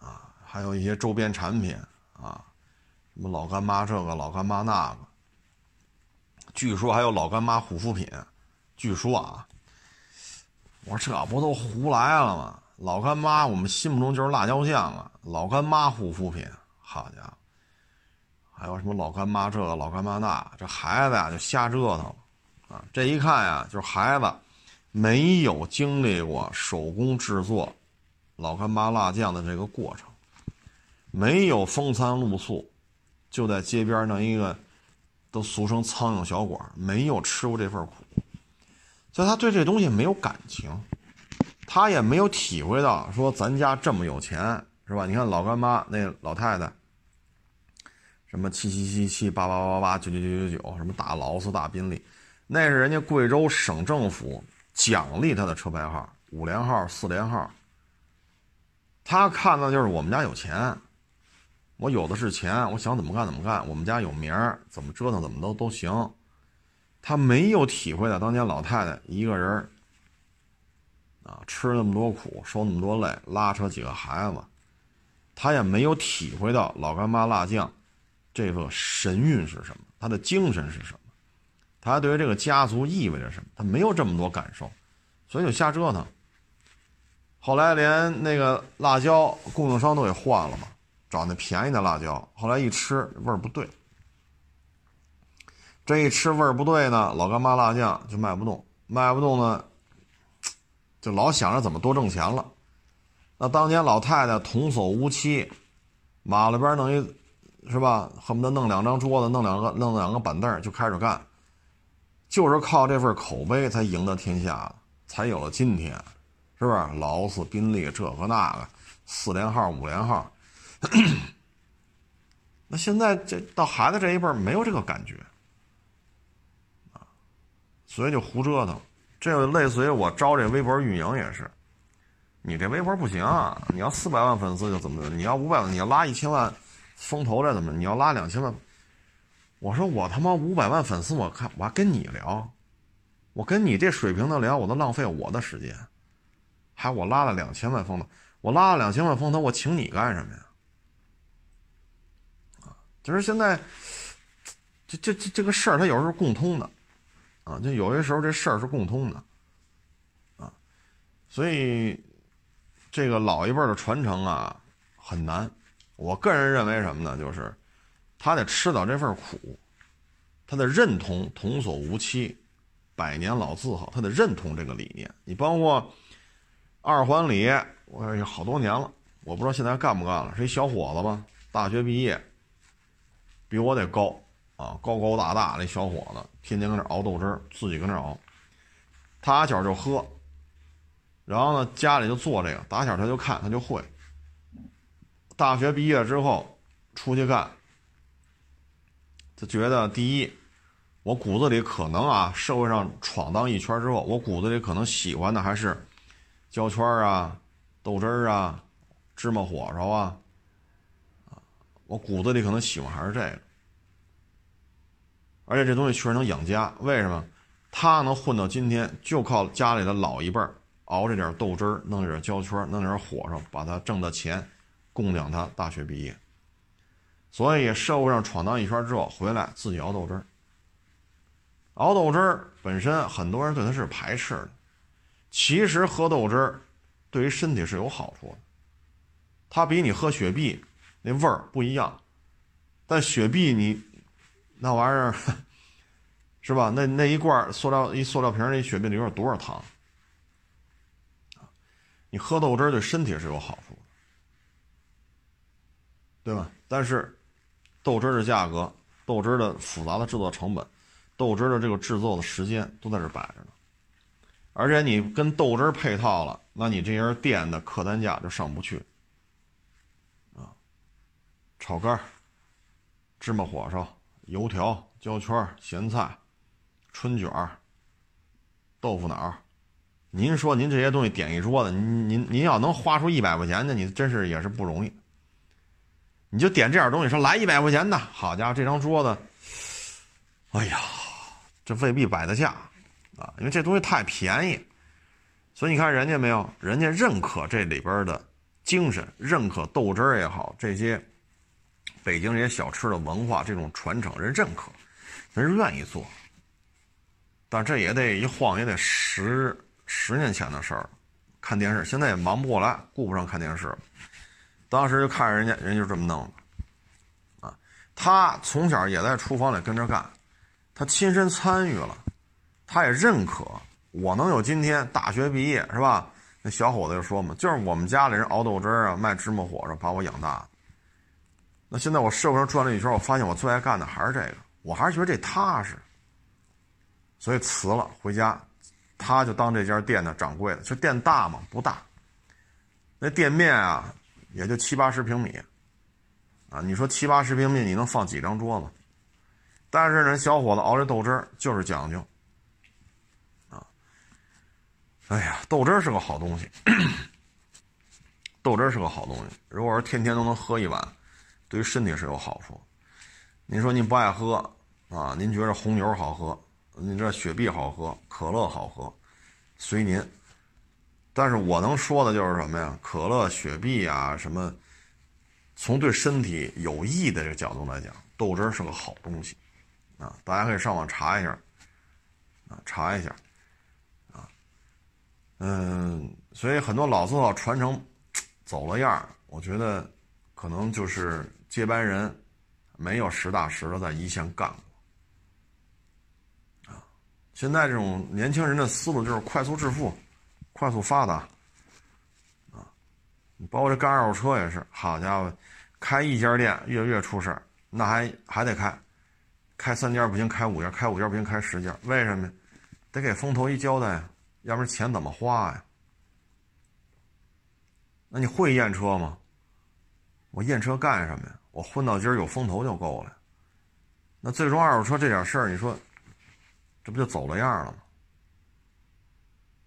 啊，还有一些周边产品啊，什么老干妈这个，老干妈那个。据说还有老干妈护肤品，据说啊，我说这不都胡来了吗？老干妈，我们心目中就是辣椒酱啊！老干妈护肤品，好家伙，还有什么老干妈这个、老干妈那，这孩子呀就瞎折腾啊！这一看呀，就是孩子没有经历过手工制作老干妈辣酱的这个过程，没有风餐露宿，就在街边弄一个，都俗称苍蝇小馆，没有吃过这份苦，所以他对这东西没有感情。他也没有体会到说咱家这么有钱是吧？你看老干妈那老太太，什么七七七七八八八八九九九九九，什么大劳斯大宾利，那是人家贵州省政府奖励他的车牌号，五连号、四连号。他看到就是我们家有钱，我有的是钱，我想怎么干怎么干，我们家有名儿，怎么折腾怎么都都行。他没有体会到当年老太太一个人。啊，吃那么多苦，受那么多累，拉扯几个孩子，他也没有体会到老干妈辣酱这个神韵是什么，他的精神是什么，他对于这个家族意味着什么，他没有这么多感受，所以就瞎折腾。后来连那个辣椒供应商都给换了嘛，找那便宜的辣椒。后来一吃味儿不对，这一吃味儿不对呢，老干妈辣酱就卖不动，卖不动呢。就老想着怎么多挣钱了，那当年老太太童叟无欺，马路边弄一，是吧？恨不得弄两张桌子，弄两个弄两个板凳就开始干，就是靠这份口碑才赢得天下，才有了今天，是不是？劳斯、宾利这个那个，四连号、五连号，那现在这到孩子这一辈没有这个感觉，啊，所以就胡折腾。这个类似于我招这微博运营也是，你这微博不行，你要四百万粉丝就怎么的，你要五百万，你要拉一千万风投这怎么？你要拉两千万，我说我他妈五百万粉丝，我看我还跟你聊，我跟你这水平的聊，我都浪费我的时间，还我拉了两千万风投，我拉了两千万风投，我请你干什么呀？就是现在，这这这这个事儿，它有时候共通的。啊，就有些时候这事儿是共通的，啊，所以这个老一辈的传承啊很难，我个人认为什么呢？就是他得吃到这份苦，他得认同“童叟无欺，百年老字号”，他得认同这个理念。你包括二环里，我好多年了，我不知道现在干不干了，是一小伙子吧，大学毕业，比我得高啊，高高大大的小伙子，天天搁那熬豆汁儿，自己搁那熬，他小就喝，然后呢，家里就做这个，打小他就看，他就会。大学毕业之后，出去干，他觉得第一，我骨子里可能啊，社会上闯荡一圈之后，我骨子里可能喜欢的还是焦圈啊、豆汁儿啊、芝麻火烧，啊，我骨子里可能喜欢还是这个。而且这东西确实能养家，为什么？他能混到今天，就靠家里的老一辈熬这点豆汁儿，弄点焦圈，弄点火烧，把他挣的钱。供养他大学毕业，所以社会上闯荡一圈之后回来自己熬豆汁儿。熬豆汁儿本身很多人对他是排斥的，其实喝豆汁儿对于身体是有好处的。它比你喝雪碧那味儿不一样，但雪碧你那玩意儿是吧？那那一罐塑料一塑料瓶那雪碧里边多少糖你喝豆汁儿对身体是有好处的。对吧？但是，豆汁儿的价格、豆汁儿的复杂的制作成本、豆汁儿的这个制作的时间都在这摆着呢。而且你跟豆汁儿配套了，那你这些店的客单价就上不去。炒肝、芝麻火烧、油条、焦圈、咸菜、春卷、豆腐脑，您说您这些东西点一桌子，您您您要能花出一百块钱去，你真是也是不容易。你就点这点东西，说来一百块钱的，好家伙，这张桌子，哎呀，这未必摆得下啊，因为这东西太便宜，所以你看人家没有，人家认可这里边的精神，认可豆汁儿也好，这些北京这些小吃的文化这种传承，人认可，人愿意做，但这也得一晃也得十十年前的事儿，看电视，现在也忙不过来，顾不上看电视。当时就看人家，人就这么弄，啊，他从小也在厨房里跟着干，他亲身参与了，他也认可我能有今天大学毕业是吧？那小伙子就说嘛，就是我们家里人熬豆汁儿啊，卖芝麻火烧把我养大。那现在我社会上转了一圈，我发现我最爱干的还是这个，我还是觉得这踏实，所以辞了回家，他就当这家店的掌柜的。这店大吗？不大，那店面啊。也就七八十平米，啊，你说七八十平米，你能放几张桌子？但是呢，小伙子熬这豆汁儿就是讲究，啊，哎呀，豆汁儿是个好东西，豆汁儿是个好东西。如果说天天都能喝一碗，对于身体是有好处。您说您不爱喝啊？您觉得红牛好喝？您这雪碧好喝？可乐好喝？随您。但是我能说的就是什么呀？可乐、雪碧啊，什么，从对身体有益的这个角度来讲，豆汁是个好东西，啊，大家可以上网查一下，啊，查一下，啊，嗯，所以很多老字号传承走了样我觉得可能就是接班人没有实打实的在一线干过，啊，现在这种年轻人的思路就是快速致富。快速发达，啊，包括这干二手车也是，好家伙，开一家店月月出事，那还还得开，开三家不行，开五家，开五家不行，开十家，为什么呀？得给风投一交代呀，要不然钱怎么花呀？那你会验车吗？我验车干什么呀？我混到今儿有风头就够了。那最终二手车这点事儿，你说，这不就走了样了吗？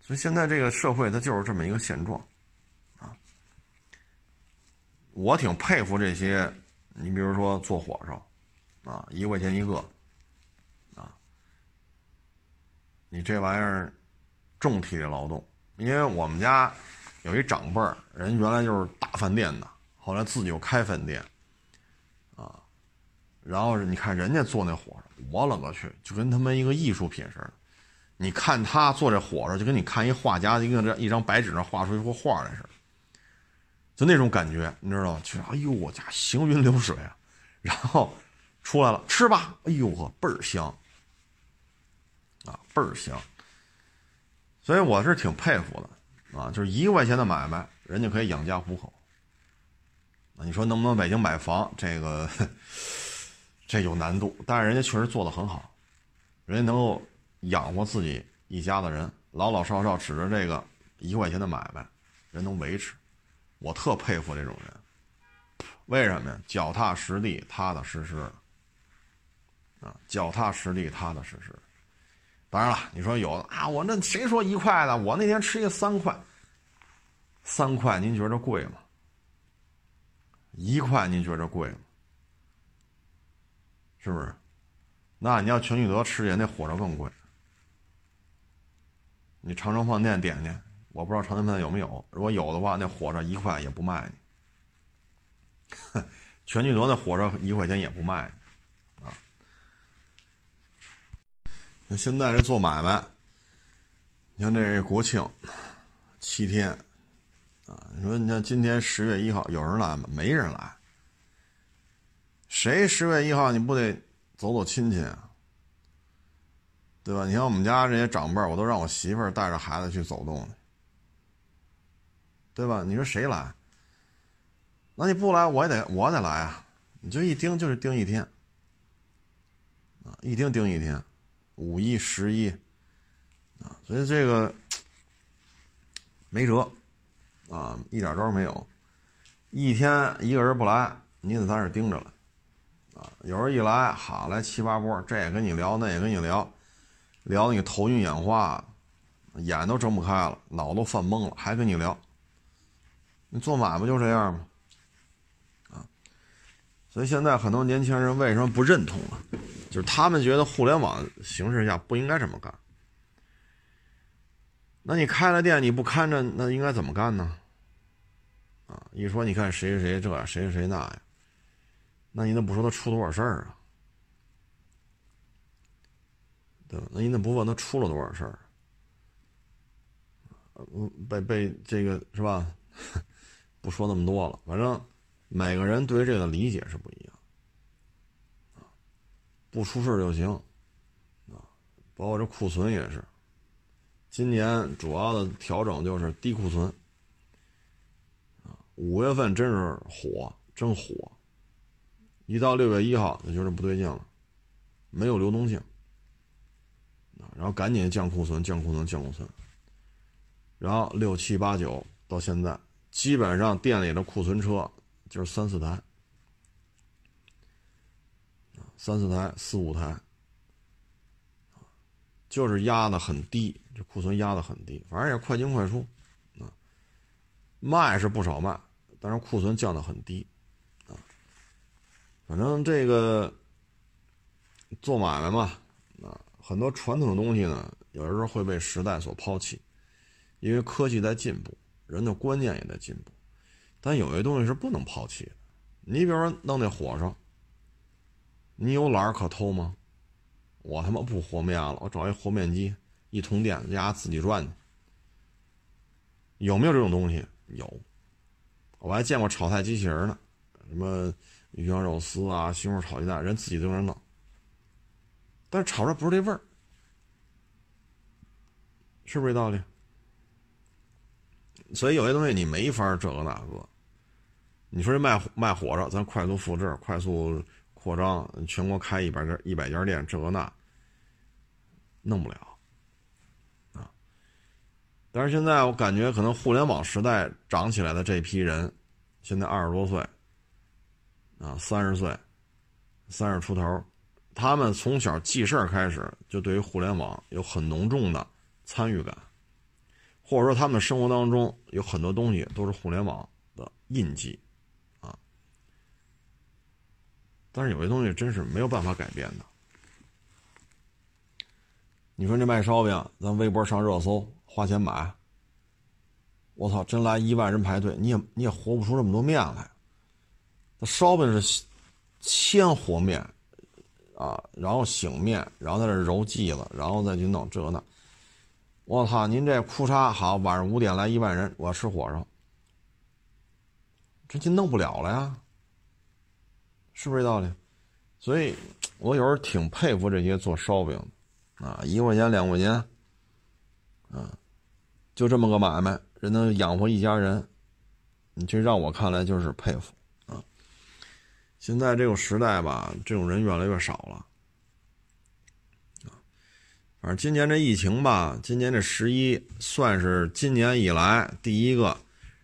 所以现在这个社会它就是这么一个现状，啊，我挺佩服这些，你比如说做火烧，啊，一块钱一个，啊，你这玩意儿重体力劳动，因为我们家有一长辈儿，人原来就是大饭店的，后来自己又开饭店，然后你看人家做那火烧，我了个去，就跟他妈一个艺术品似的。你看他做这火烧，就跟你看一画家一个一张白纸上画出一幅画来似的。就那种感觉，你知道吗？就哎呦，我家行云流水啊，然后出来了，吃吧，哎呦呵，倍儿香，啊，倍儿香。所以我是挺佩服的，啊，就是一块钱的买卖，人家可以养家糊口。那你说能不能北京买房？这个这有难度，但是人家确实做的很好，人家能够养活自己一家的人，老老少少指着这个一块钱的买卖，人能维持。我特佩服这种人，为什么呀？脚踏实地，踏踏实实，啊，脚踏实地，踏踏实实。当然了，你说有啊，我那谁说一块的？我那天吃一个三块，三块您觉着贵吗？一块您觉着贵吗？是不是？那你要全聚德吃去，那火烧更贵。你长城饭店点去。我不知道长城饭店有没有，如果有的话，那火烧一块也不卖你。全聚德那火烧一块钱也不卖，啊。那现在这做买卖，你看这国庆七天，啊，你说你像今天十月一号有人来吗？没人来。谁十月一号你不得走走亲戚啊？对吧？你看我们家这些长辈，我都让我媳妇儿带着孩子去走动。对吧？你说谁来？那你不来，我也得我得来啊！你就一盯就是盯一天，啊，一盯盯一天，五一、十一，啊，所以这个 没辙，啊，一点招没有。一天一个人不来，你得在这盯着了，啊，有人一来，好来七八波，这也跟你聊，那也跟你聊，聊你头晕眼花，眼都睁不开了，脑都犯懵了，还跟你聊。你做买卖就这样吗？啊，所以现在很多年轻人为什么不认同啊？就是他们觉得互联网形势下不应该这么干。那你开了店你不看着，那应该怎么干呢？啊，一说你看谁谁谁这，谁谁谁那呀，那你怎么不说他出多少事儿啊？对吧？那你怎么不问他出了多少事儿？被被这个是吧？不说那么多了，反正每个人对这个理解是不一样，不出事就行，啊，包括这库存也是，今年主要的调整就是低库存，啊，五月份真是火，真火，一到六月一号就觉得不对劲了，没有流动性，然后赶紧降库存，降库存，降库存，然后六七八九到现在。基本上店里的库存车就是三四台，三四台、四五台，就是压的很低，这库存压的很低，反正也快进快出，啊，卖是不少卖，但是库存降的很低，反正这个做买卖嘛，啊，很多传统的东西呢，有时候会被时代所抛弃，因为科技在进步。人的观念也在进步，但有些东西是不能抛弃的。你比如说弄那火烧，你有懒可偷吗？我他妈不和面了，我找一和面机，一通电，家自己转去。有没有这种东西？有，我还见过炒菜机器人呢，什么鱼香肉丝啊、西红柿炒鸡蛋，人自己在那弄，但是炒出来不是这味儿，是不是这道理？所以有些东西你没法这个那个，你说这卖卖火烧，咱快速复制、快速扩张，全国开一百家一百家店，这个那弄不了啊。但是现在我感觉，可能互联网时代长起来的这批人，现在二十多岁啊，三十岁，三十出头，他们从小记事儿开始，就对于互联网有很浓重的参与感。或者说，他们生活当中有很多东西都是互联网的印记，啊，但是有些东西真是没有办法改变的。你说这卖烧饼，咱微博上热搜，花钱买，我操，真来一万人排队，你也你也活不出这么多面来。那烧饼是先和面，啊，然后醒面，然后在这揉剂子，然后再去弄这那。我操！您这裤衩好，晚上五点来一万人，我要吃火烧。这就弄不了了呀，是不是这道理？所以，我有时候挺佩服这些做烧饼的啊，一块钱两块钱，啊，就这么个买卖，人能养活一家人，你这让我看来就是佩服。现在这个时代吧，这种人越来越少了。反正今年这疫情吧，今年这十一算是今年以来第一个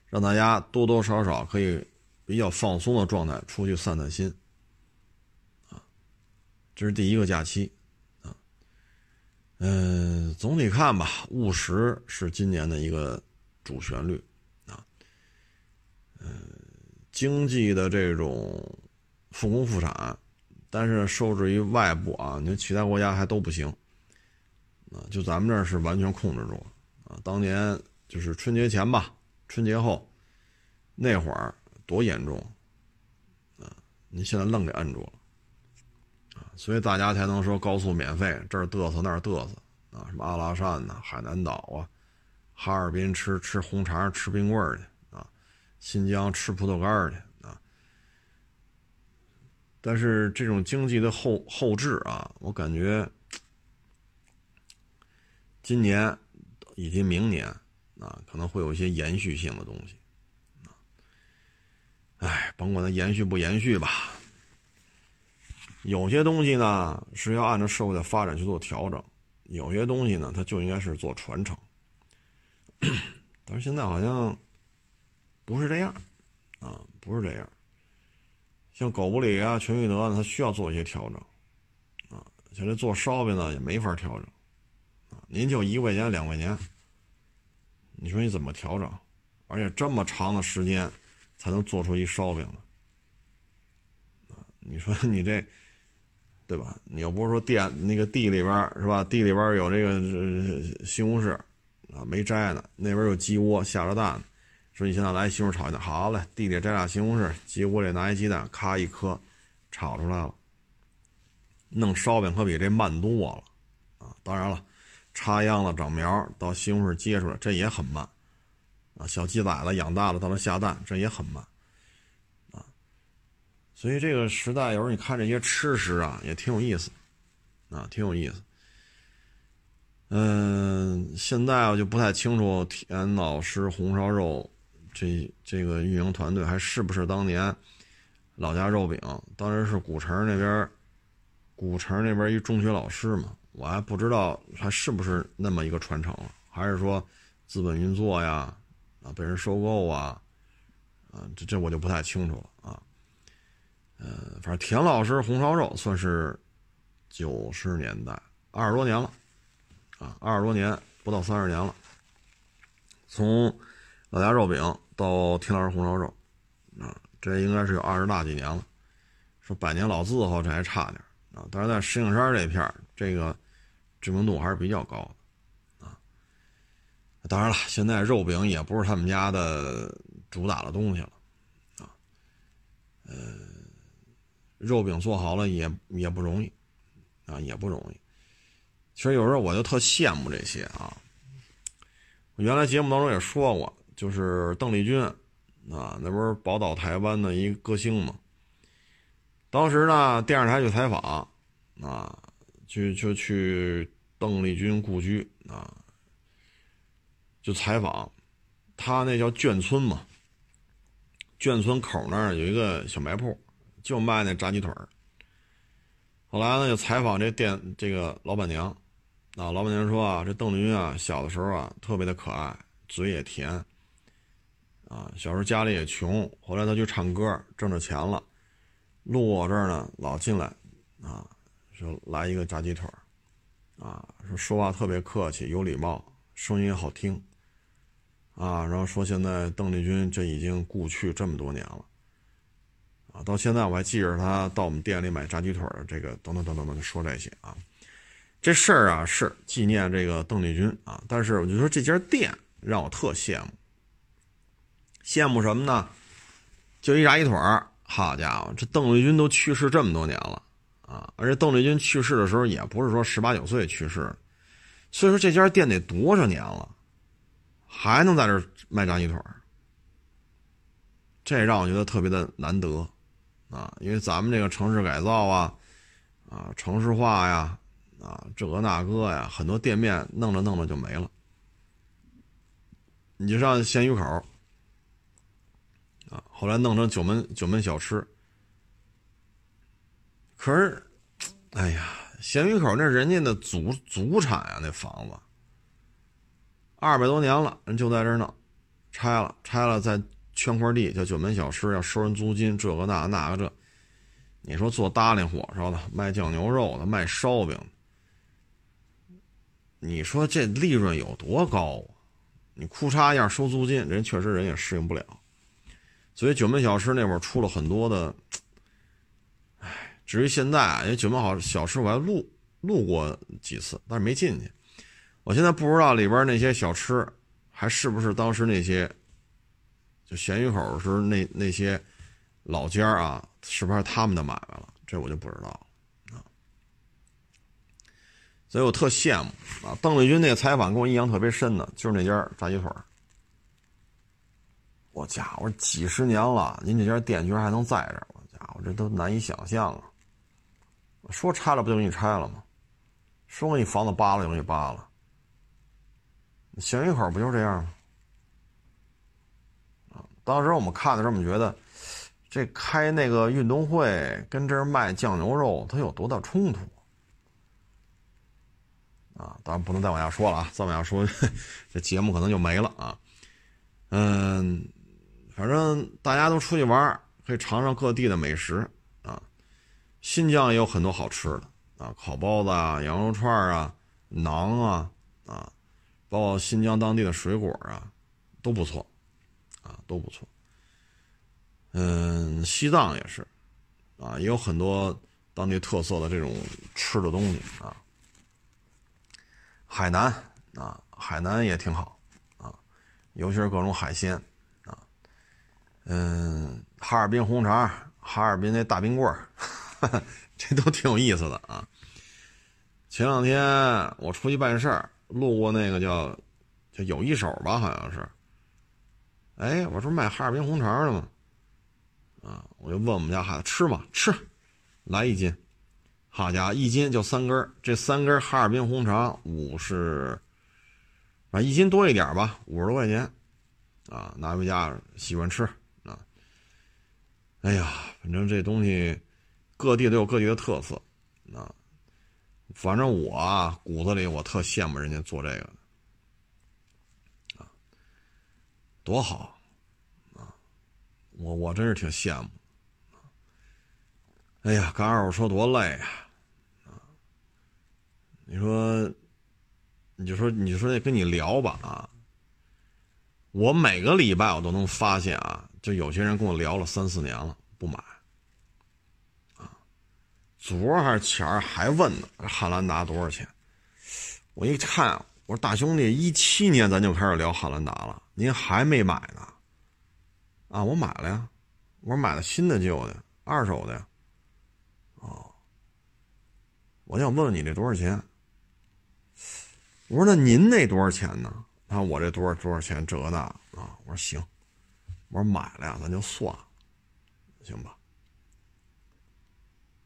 让大家多多少少可以比较放松的状态出去散散心，啊，这是第一个假期，啊，嗯，总体看吧，务实是今年的一个主旋律，啊，嗯，经济的这种复工复产，但是受制于外部啊，你其他国家还都不行。啊，就咱们这儿是完全控制住了啊！当年就是春节前吧，春节后那会儿多严重啊！你现在愣给摁住了啊！所以大家才能说高速免费，这儿嘚瑟那儿嘚瑟啊！什么阿拉善呐、海南岛啊、哈尔滨吃吃红肠、吃冰棍儿去啊，新疆吃葡萄干儿去！但是这种经济的后后置啊，我感觉。今年以及明年啊，可能会有一些延续性的东西。哎，甭管它延续不延续吧。有些东西呢是要按照社会的发展去做调整，有些东西呢它就应该是做传承。但是现在好像不是这样啊，不是这样。像狗不理啊、全聚德，它需要做一些调整啊。现在做烧饼呢也没法调整。您就一块钱两块钱，你说你怎么调整？而且这么长的时间才能做出一烧饼来，你说 你这，对吧？你又不是说店那个地里边是吧？地里边有这个西红柿啊，没摘呢，那边有鸡窝下着蛋，说你现在来西红柿炒鸡蛋，好嘞，地里摘俩西红柿，鸡窝里拿一鸡蛋，咔一颗，炒出来了。弄烧饼可比这慢多了啊！当然了。插秧了，长苗到西红柿结出来，这也很慢，啊，小鸡崽子养大了，到它下蛋，这也很慢，啊，所以这个时代有时候你看这些吃食啊，也挺有意思，啊，挺有意思。嗯，现在我就不太清楚田老师红烧肉这这个运营团队还是不是当年老家肉饼，当时是古城那边，古城那边一中学老师嘛。我还不知道还是不是那么一个传承了，还是说资本运作呀，啊被人收购啊，啊这这我就不太清楚了啊。呃，反正田老师红烧肉算是九十年代二十多年了，啊二十多年不到三十年了，从老家肉饼到天老师红烧肉，啊这应该是有二十大几年了。说百年老字号这还差点啊，但是在石景山这片这个。知名度还是比较高的，啊，当然了，现在肉饼也不是他们家的主打的东西了，啊，呃，肉饼做好了也也不容易，啊，也不容易。其实有时候我就特羡慕这些啊。我原来节目当中也说过，就是邓丽君，啊，那不是宝岛台湾的一歌星嘛。当时呢，电视台去采访，啊。就就去邓丽君故居啊，就采访，他那叫眷村嘛，眷村口那儿有一个小卖铺，就卖那炸鸡腿儿。后来呢，就采访这店这个老板娘，啊，老板娘说啊，这邓丽君啊，小的时候啊，特别的可爱，嘴也甜，啊，小时候家里也穷，后来他去唱歌，挣着钱了，路过我这儿呢，老进来，啊。说来一个炸鸡腿，啊，说说话特别客气，有礼貌，声音好听，啊，然后说现在邓丽君这已经故去这么多年了，啊，到现在我还记着他到我们店里买炸鸡腿，这个等等等等等，说这些啊，这事儿啊是纪念这个邓丽君啊，但是我就说这家店让我特羡慕，羡慕什么呢？就一炸鸡腿儿，好家伙，这邓丽君都去世这么多年了。啊，而且邓丽君去世的时候也不是说十八九岁去世，所以说这家店得多少年了，还能在这卖炸鸡腿这让我觉得特别的难得啊，因为咱们这个城市改造啊，啊，城市化呀，啊，这个那个呀，很多店面弄着弄着就没了。你就上咸鱼口啊，后来弄成九门九门小吃。可是，哎呀，咸鱼口那人家的祖祖产呀，那房子二百多年了，人就在这儿弄，拆了，拆了，再圈块地叫九门小吃，要收人租金，这个那那个这。你说做搭理火烧的，卖酱牛肉的，卖烧饼，你说这利润有多高啊？你裤衩一样收租金，人确实人也适应不了。所以九门小吃那会儿出了很多的，唉，至于现在啊，因为九门好小吃我还路路过几次，但是没进去。我现在不知道里边那些小吃还是不是当时那些，就咸鱼口时那那些老家啊，是不是他们的买卖了？这我就不知道了啊。所以我特羡慕啊，邓丽君那个采访给我印象特别深的，就是那家炸鸡腿儿我家伙，几十年了，您这家店居然还能在这儿，我家伙，这都难以想象啊！说拆了不就给你拆了吗？说给你房子扒了就给你扒了。咸鱼口不就这样吗？啊，当时我们看的时候，我们觉得这开那个运动会跟这儿卖酱牛肉，它有多大冲突？啊，当然不能再往下说了啊，再往下说，这节目可能就没了啊。嗯。反正大家都出去玩，可以尝尝各地的美食啊。新疆也有很多好吃的啊，烤包子啊、羊肉串啊、馕啊啊，包括新疆当地的水果啊，都不错啊，都不错。嗯，西藏也是啊，也有很多当地特色的这种吃的东西啊。海南啊，海南也挺好啊，尤其是各种海鲜。嗯，哈尔滨红肠，哈尔滨那大冰棍儿，这都挺有意思的啊。前两天我出去办事儿，路过那个叫叫有一手吧，好像是。哎，我说卖哈尔滨红肠的吗，啊，我就问我们家孩子吃吗？吃，来一斤。好家伙，一斤就三根这三根哈尔滨红肠五十，啊，一斤多一点吧，五十多块钱，啊，拿回家喜欢吃。哎呀，反正这东西各地都有各地的特色，啊，反正我啊骨子里我特羡慕人家做这个的，啊，多好，啊，我我真是挺羡慕，哎呀，干二手车多累啊，啊，你说，你就说你就说那跟你聊吧啊，我每个礼拜我都能发现啊。就有些人跟我聊了三四年了，不买，啊，昨儿还是前儿还问呢，汉兰达多少钱？我一看，我说大兄弟，一七年咱就开始聊汉兰达了，您还没买呢？啊，我买了呀，我说买的新的旧的，二手的。哦，我想问问你这多少钱？我说那您那多少钱呢？啊，我这多少多少钱？这那啊，我说行。我说买了呀，咱就算了，行吧？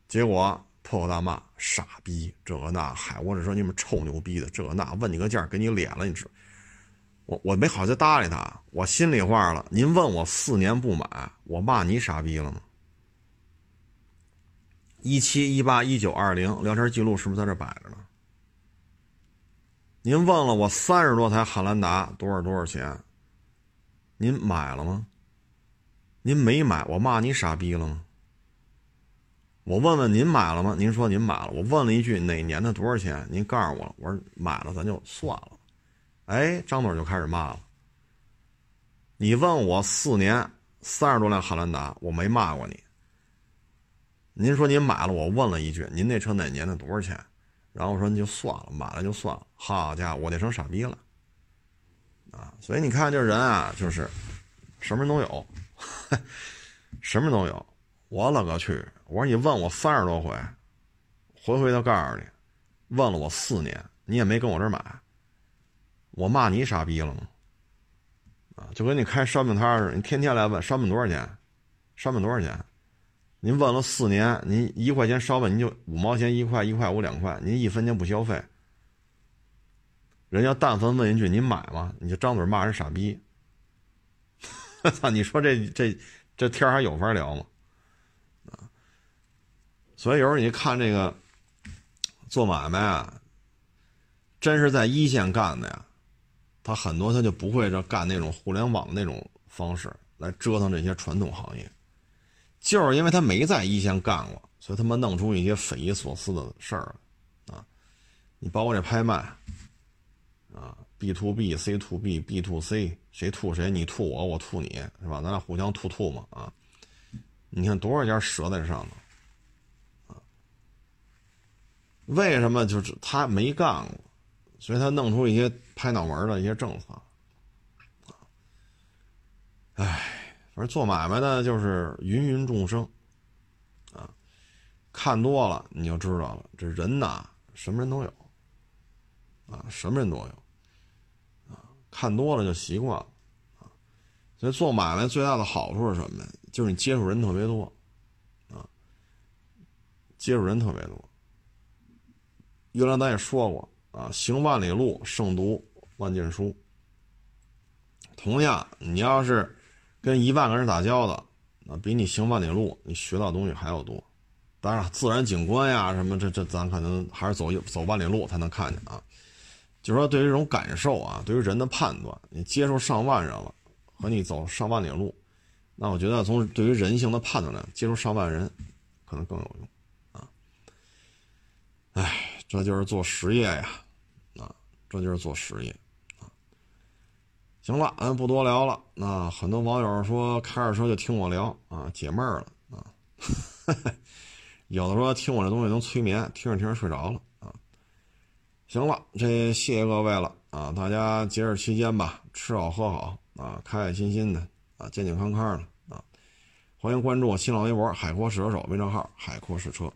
结果破口大骂，傻逼，这个那，嗨，我只说你们臭牛逼的，这个那，问你个价，给你脸了，你知？我我没好再搭理他，我心里话了。您问我四年不买，我骂你傻逼了吗？一七一八一九二零聊天记录是不是在这摆着呢？您问了我三十多台汉兰达多少多少钱？您买了吗？您没买，我骂你傻逼了吗？我问问您买了吗？您说您买了。我问了一句哪年的多少钱？您告诉我。我说买了，咱就算了。哎，张嘴就开始骂了。你问我四年三十多辆汉兰达，我没骂过你。您说您买了，我问了一句，您那车哪年的多少钱？然后我说你就算了，买了就算了。好家伙，我那成傻逼了啊！所以你看这人啊，就是什么人都有。什么都有，我勒个去！我说你问我三十多回，回回都告诉你，问了我四年，你也没跟我这儿买，我骂你傻逼了吗？啊，就跟你开烧饼摊似的，你天天来问烧饼多少钱，烧饼多少钱？您问了四年，您一块钱烧饼您就五毛钱一块，一块五两块，您一分钱不消费。人家但凡问一句您买吗？你就张嘴骂人傻逼。操！你说这这这天还有法聊吗？啊！所以有时候你看这个做买卖啊，真是在一线干的呀，他很多他就不会这干那种互联网那种方式来折腾这些传统行业，就是因为他没在一线干过，所以他们弄出一些匪夷所思的事儿啊！你包括这拍卖啊。B to B、C to B、B to C，谁吐谁？你吐我，我吐你，是吧？咱俩互相吐吐嘛，啊！你看多少家折在这上头，啊？为什么？就是他没干过，所以他弄出一些拍脑门的一些政策，啊！哎，反正做买卖的就是芸芸众生，啊！看多了你就知道了，这人呐，什么人都有，啊，什么人都有。看多了就习惯了，啊，所以做买卖最大的好处是什么呀？就是你接触人特别多，啊，接触人特别多。原来咱也说过，啊，行万里路，胜读万卷书。同样，你要是跟一万个人打交道，那比你行万里路，你学到东西还要多。当然，自然景观呀什么，这这咱可能还是走走万里路才能看见啊。就是说，对于这种感受啊，对于人的判断，你接触上万人了，和你走上万里路，那我觉得从对于人性的判断来，接触上万人可能更有用啊。哎，这就是做实业呀，啊，这就是做实业啊。行了，咱不多聊了。那很多网友说开着车就听我聊啊，解闷儿了啊。有的说听我这东西能催眠，听着听着睡着了。行了，这谢谢各位了啊！大家节日期间吧，吃好喝好啊，开开心心的啊，健健康康的啊！欢迎关注我新浪微博“海阔试车手”微账号“海阔试车”。